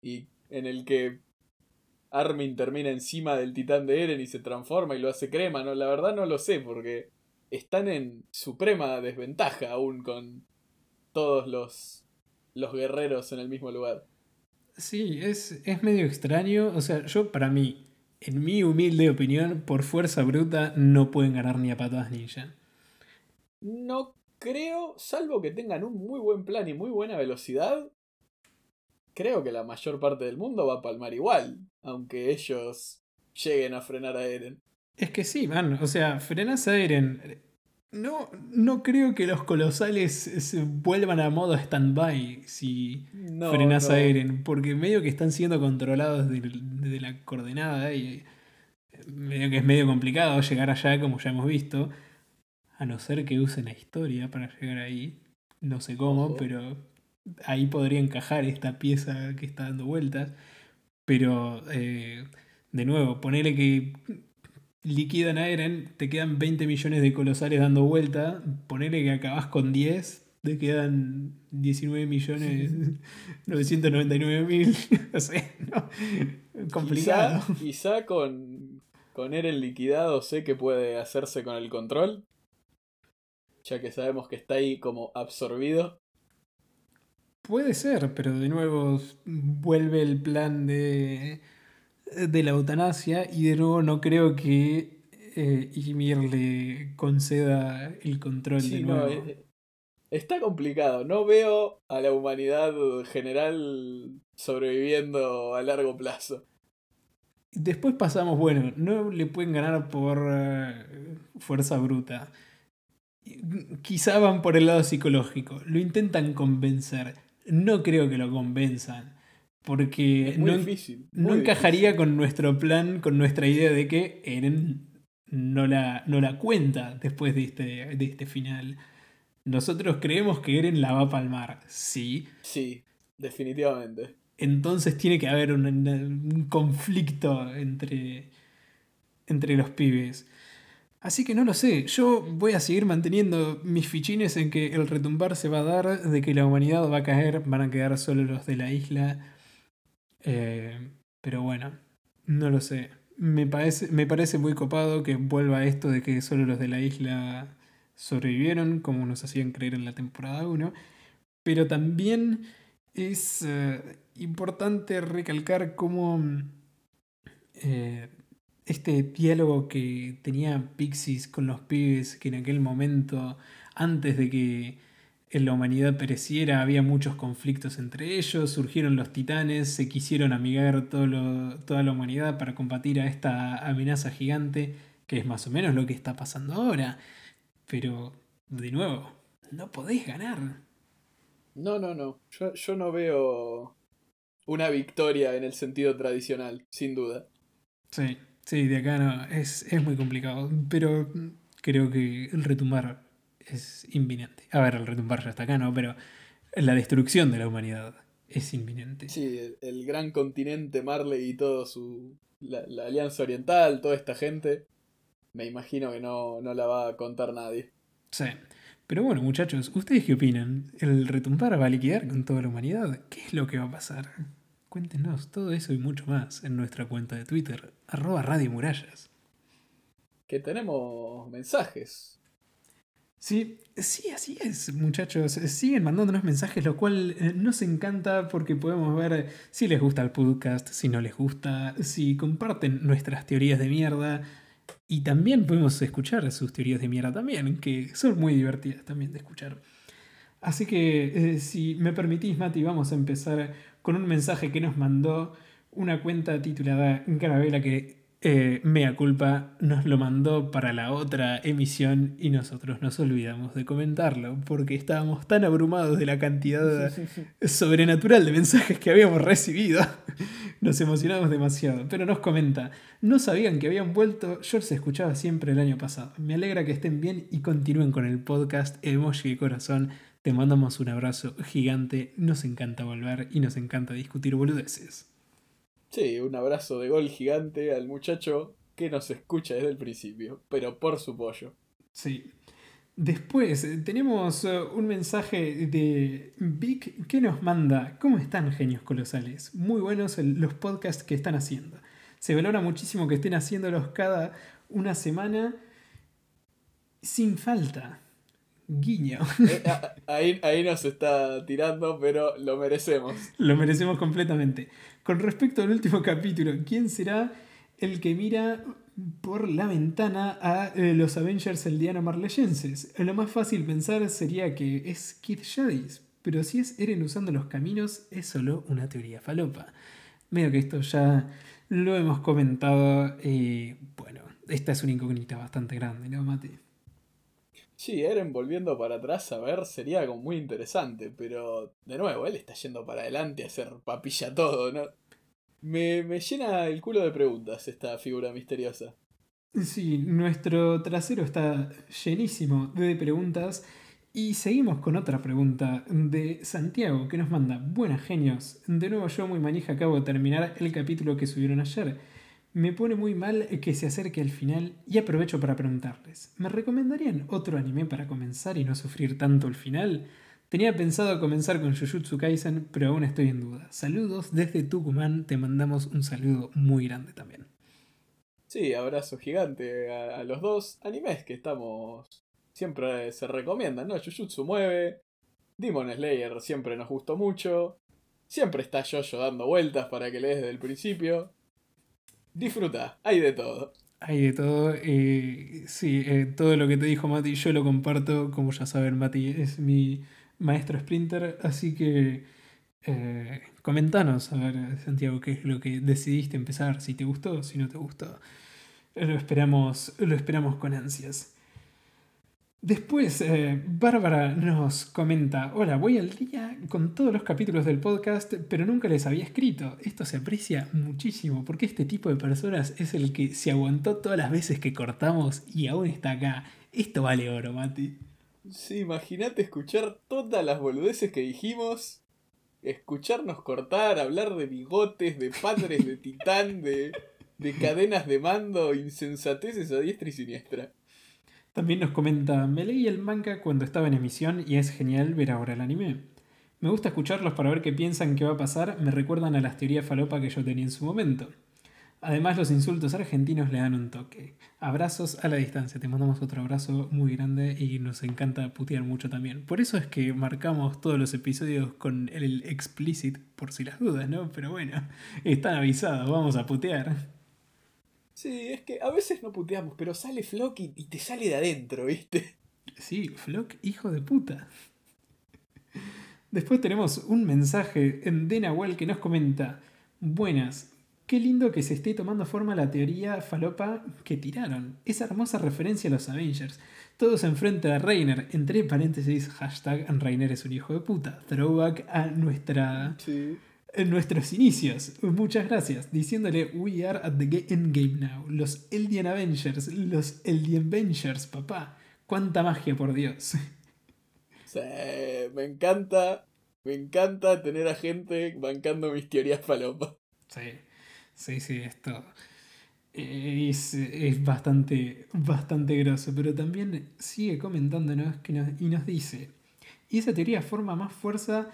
y en el que Armin termina encima del titán de Eren y se transforma y lo hace crema, no, la verdad no lo sé porque están en suprema desventaja aún con todos los, los guerreros en el mismo lugar. Sí, es, es medio extraño. O sea, yo para mí, en mi humilde opinión, por fuerza bruta, no pueden ganar ni a patadas ninja. No creo, salvo que tengan un muy buen plan y muy buena velocidad, creo que la mayor parte del mundo va a palmar igual, aunque ellos lleguen a frenar a Eren. Es que sí, man. O sea, frenas a Eren. No, no creo que los colosales se vuelvan a modo stand-by si frenas a Eren. Porque medio que están siendo controlados desde la coordenada y medio que es medio complicado llegar allá, como ya hemos visto. A no ser que usen la historia para llegar ahí. No sé cómo, pero ahí podría encajar esta pieza que está dando vueltas. Pero, eh, de nuevo, ponerle que liquidan a Eren, te quedan 20 millones de colosales dando vuelta, ponele que acabas con 10, te quedan 19 millones 999 mil, no sé, complicado. Quizá, con, con Eren liquidado sé que puede hacerse con el control, ya que sabemos que está ahí como absorbido. Puede ser, pero de nuevo vuelve el plan de de la eutanasia y de nuevo no creo que eh, Ymir le conceda el control de nuevo. Eh, eh, está complicado, no veo a la humanidad general sobreviviendo a largo plazo. Después pasamos, bueno, no le pueden ganar por fuerza bruta. Quizá van por el lado psicológico, lo intentan convencer. no creo que lo convenzan. Porque no, difícil. no muy encajaría difícil. con nuestro plan, con nuestra idea de que Eren no la, no la cuenta después de este, de este final. Nosotros creemos que Eren la va a palmar, sí. Sí, definitivamente. Entonces tiene que haber un, un conflicto entre, entre los pibes. Así que no lo sé, yo voy a seguir manteniendo mis fichines en que el retumbar se va a dar, de que la humanidad va a caer, van a quedar solo los de la isla. Eh, pero bueno, no lo sé. Me parece, me parece muy copado que vuelva esto de que solo los de la isla sobrevivieron, como nos hacían creer en la temporada 1. Pero también es eh, importante recalcar cómo eh, este diálogo que tenía Pixies con los pibes, que en aquel momento, antes de que en la humanidad pereciera, había muchos conflictos entre ellos, surgieron los titanes, se quisieron amigar todo lo- toda la humanidad para combatir a esta amenaza gigante, que es más o menos lo que está pasando ahora. Pero, de nuevo, no podéis ganar. No, no, no. Yo, yo no veo una victoria en el sentido tradicional, sin duda. Sí, sí, de acá no, es, es muy complicado, pero creo que el retumbar es inminente. A ver, el retumbar ya está acá, ¿no? Pero la destrucción de la humanidad es inminente. Sí, el, el gran continente Marley y todo su. La, la Alianza Oriental, toda esta gente. Me imagino que no, no la va a contar nadie. Sí. Pero bueno, muchachos, ¿ustedes qué opinan? ¿El retumbar va a liquidar con toda la humanidad? ¿Qué es lo que va a pasar? Cuéntenos todo eso y mucho más en nuestra cuenta de Twitter, arroba Radio Murallas. Que tenemos mensajes. Sí, sí, así es, muchachos. Siguen mandándonos mensajes, lo cual eh, nos encanta porque podemos ver si les gusta el podcast, si no les gusta, si comparten nuestras teorías de mierda. Y también podemos escuchar sus teorías de mierda también, que son muy divertidas también de escuchar. Así que, eh, si me permitís, Mati, vamos a empezar con un mensaje que nos mandó una cuenta titulada Carabela que, eh, mea culpa, nos lo mandó para la otra emisión y nosotros nos olvidamos de comentarlo porque estábamos tan abrumados de la cantidad sobrenatural de mensajes que habíamos recibido. Nos emocionamos demasiado, pero nos comenta, no sabían que habían vuelto, yo se escuchaba siempre el año pasado. Me alegra que estén bien y continúen con el podcast Emoji de Corazón. Te mandamos un abrazo gigante, nos encanta volver y nos encanta discutir boludeces. Sí, un abrazo de gol gigante al muchacho que nos escucha desde el principio, pero por su pollo. Sí. Después eh, tenemos eh, un mensaje de Vic que nos manda, ¿cómo están genios colosales? Muy buenos los podcasts que están haciendo. Se valora muchísimo que estén haciéndolos cada una semana sin falta. Guiño. Eh, a- ahí, ahí nos está tirando, pero lo merecemos. Lo merecemos completamente. Con respecto al último capítulo, ¿quién será el que mira por la ventana a eh, los Avengers eldiano marleyenses? Lo más fácil pensar sería que es Kid Jadis, pero si es Eren usando los caminos, es solo una teoría falopa. Medio que esto ya lo hemos comentado y bueno, esta es una incógnita bastante grande, ¿no, Mati? Sí, Eren volviendo para atrás a ver sería como muy interesante, pero de nuevo, él está yendo para adelante a hacer papilla todo, ¿no? Me, me llena el culo de preguntas esta figura misteriosa. Sí, nuestro trasero está llenísimo de preguntas y seguimos con otra pregunta de Santiago que nos manda, buenas genios, de nuevo yo muy manija acabo de terminar el capítulo que subieron ayer. Me pone muy mal que se acerque al final y aprovecho para preguntarles, ¿me recomendarían otro anime para comenzar y no sufrir tanto el final? Tenía pensado comenzar con Jujutsu Kaisen, pero aún estoy en duda. Saludos desde Tucumán, te mandamos un saludo muy grande también. Sí, abrazo gigante a, a los dos animes que estamos. Siempre se recomiendan, ¿no? Jujutsu mueve. Demon Slayer siempre nos gustó mucho. Siempre está Jojo dando vueltas para que lees desde el principio. Disfruta, hay de todo. Hay de todo. eh, sí, eh, todo lo que te dijo Mati, yo lo comparto. Como ya saben, Mati es mi maestro Splinter. Así que eh, comentanos, a ver, Santiago, qué es lo que decidiste empezar. Si te gustó, si no te gustó. Lo esperamos, lo esperamos con ansias. Después, eh, Bárbara nos comenta, hola, voy al día con todos los capítulos del podcast, pero nunca les había escrito. Esto se aprecia muchísimo, porque este tipo de personas es el que se aguantó todas las veces que cortamos y aún está acá. Esto vale oro, Mati. Sí, imagínate escuchar todas las boludeces que dijimos, escucharnos cortar, hablar de bigotes, de padres de titán, de, de cadenas de mando, insensateces a diestra y siniestra. También nos comenta, me leí el manga cuando estaba en emisión y es genial ver ahora el anime. Me gusta escucharlos para ver qué piensan que va a pasar, me recuerdan a las teorías falopa que yo tenía en su momento. Además los insultos argentinos le dan un toque. Abrazos a la distancia, te mandamos otro abrazo muy grande y nos encanta putear mucho también. Por eso es que marcamos todos los episodios con el explicit, por si las dudas, ¿no? Pero bueno, están avisados, vamos a putear. Sí, es que a veces no puteamos, pero sale Flock y, te sale de adentro, ¿viste? Sí, Flock, hijo de puta. Después tenemos un mensaje en de Nahuel que nos comenta: Buenas, qué lindo que se esté tomando forma la teoría falopa que tiraron. Esa hermosa referencia a los Avengers. Todos enfrente a Reiner, entre paréntesis, hashtag Reiner es un hijo de puta. Throwback a nuestra. Sí en nuestros inicios. Muchas gracias. Diciéndole, we are at the endgame now. Los Eldian Avengers, los Eldian Avengers, papá. Cuánta magia, por Dios. Sí, me encanta. Me encanta tener a gente bancando mis teorías palopa. Sí, sí, sí, esto es, es bastante, bastante grosso. Pero también sigue comentándonos que y nos dice, y esa teoría forma más fuerza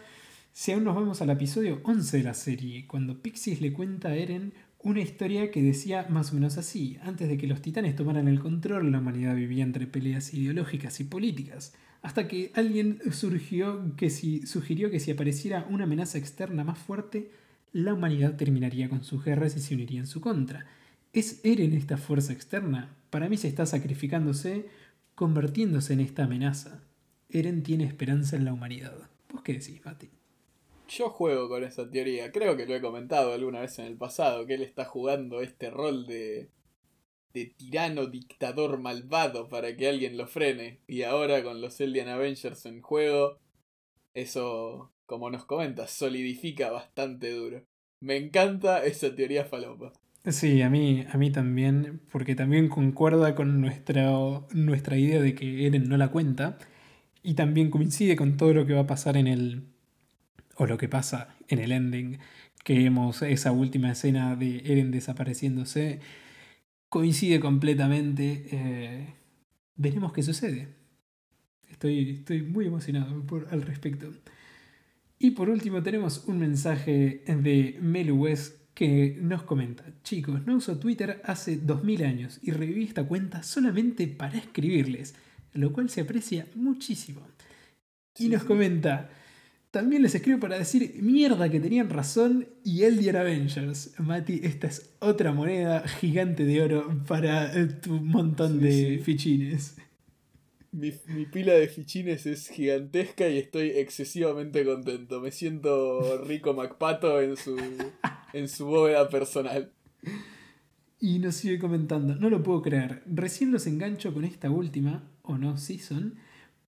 si aún nos vamos al episodio 11 de la serie, cuando Pixis le cuenta a Eren una historia que decía más o menos así, antes de que los titanes tomaran el control, la humanidad vivía entre peleas ideológicas y políticas, hasta que alguien surgió que si, sugirió que si apareciera una amenaza externa más fuerte, la humanidad terminaría con sus guerras y se uniría en su contra. ¿Es Eren esta fuerza externa? Para mí se está sacrificándose, convirtiéndose en esta amenaza. Eren tiene esperanza en la humanidad. ¿Vos qué decís, Mati? Yo juego con esa teoría. Creo que lo he comentado alguna vez en el pasado, que él está jugando este rol de, de tirano, dictador malvado para que alguien lo frene. Y ahora con los Eldian Avengers en juego, eso, como nos comentas, solidifica bastante duro. Me encanta esa teoría falopa. Sí, a mí, a mí también, porque también concuerda con nuestra, nuestra idea de que Eren no la cuenta. Y también coincide con todo lo que va a pasar en el, o lo que pasa en el ending, que vemos esa última escena de Eren desapareciéndose, coincide completamente. Eh, veremos qué sucede. Estoy, estoy muy emocionado por, al respecto. Y por último tenemos un mensaje de Melu que nos comenta, chicos, no uso Twitter hace 2000 años y reviví esta cuenta solamente para escribirles, lo cual se aprecia muchísimo. Y nos comenta, también les escribo para decir mierda que tenían razón y Eldian Avengers. Mati, esta es otra moneda gigante de oro para eh, tu montón de fichines. Mi, pila de fichines es gigantesca y estoy excesivamente contento. Me siento rico MacPato en su, en su bóveda personal. Y nos sigue comentando, no lo puedo creer. Recién los engancho con esta última, o no season,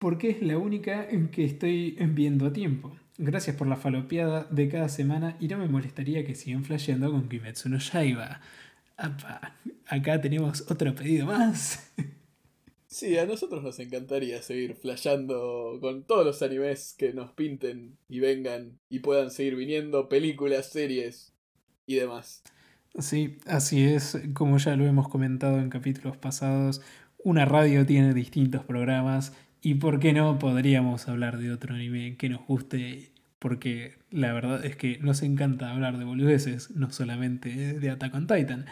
porque es la única en que estoy viendo a tiempo. Gracias por la falopeada de cada semana y no me molestaría que sigan flasheando con Kimetsu no Yaiba. acá tenemos otro pedido más. Sí, a nosotros nos encantaría seguir flasheando con todos los animes que nos pinten y vengan y puedan seguir viniendo, películas, series y demás. Sí, así es, como ya lo hemos comentado en capítulos pasados, una radio tiene distintos programas y por qué no podríamos hablar de otro anime que nos guste, porque la verdad es que nos encanta hablar de boludeces, no solamente de Attack on Titan.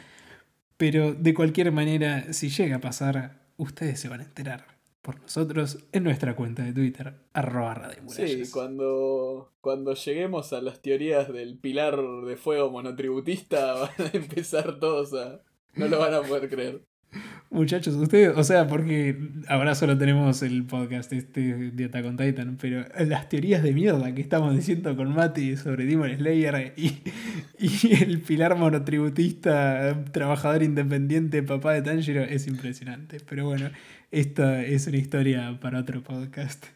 Pero de cualquier manera, si llega a pasar, ustedes se van a enterar por nosotros en nuestra cuenta de Twitter, arroba Sí, cuando, cuando lleguemos a las teorías del pilar de fuego monotributista, van a empezar todos a... No lo van a poder creer. Muchachos, ustedes, o sea, porque ahora solo tenemos el podcast este de Attack Titan, pero las teorías de mierda que estamos diciendo con Mati sobre Demon Slayer y, y el pilar monotributista, trabajador independiente, papá de Tanjiro, es impresionante. Pero bueno, esta es una historia para otro podcast.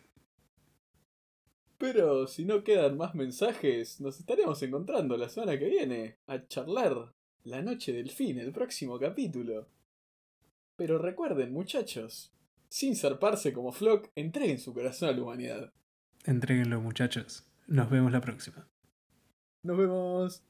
Pero si no quedan más mensajes, nos estaremos encontrando la semana que viene a charlar la noche del fin, el próximo capítulo. Pero recuerden, muchachos, sin zarparse como Flock, entreguen su corazón a la humanidad. Entréguenlo, muchachos. Nos vemos la próxima. Nos vemos.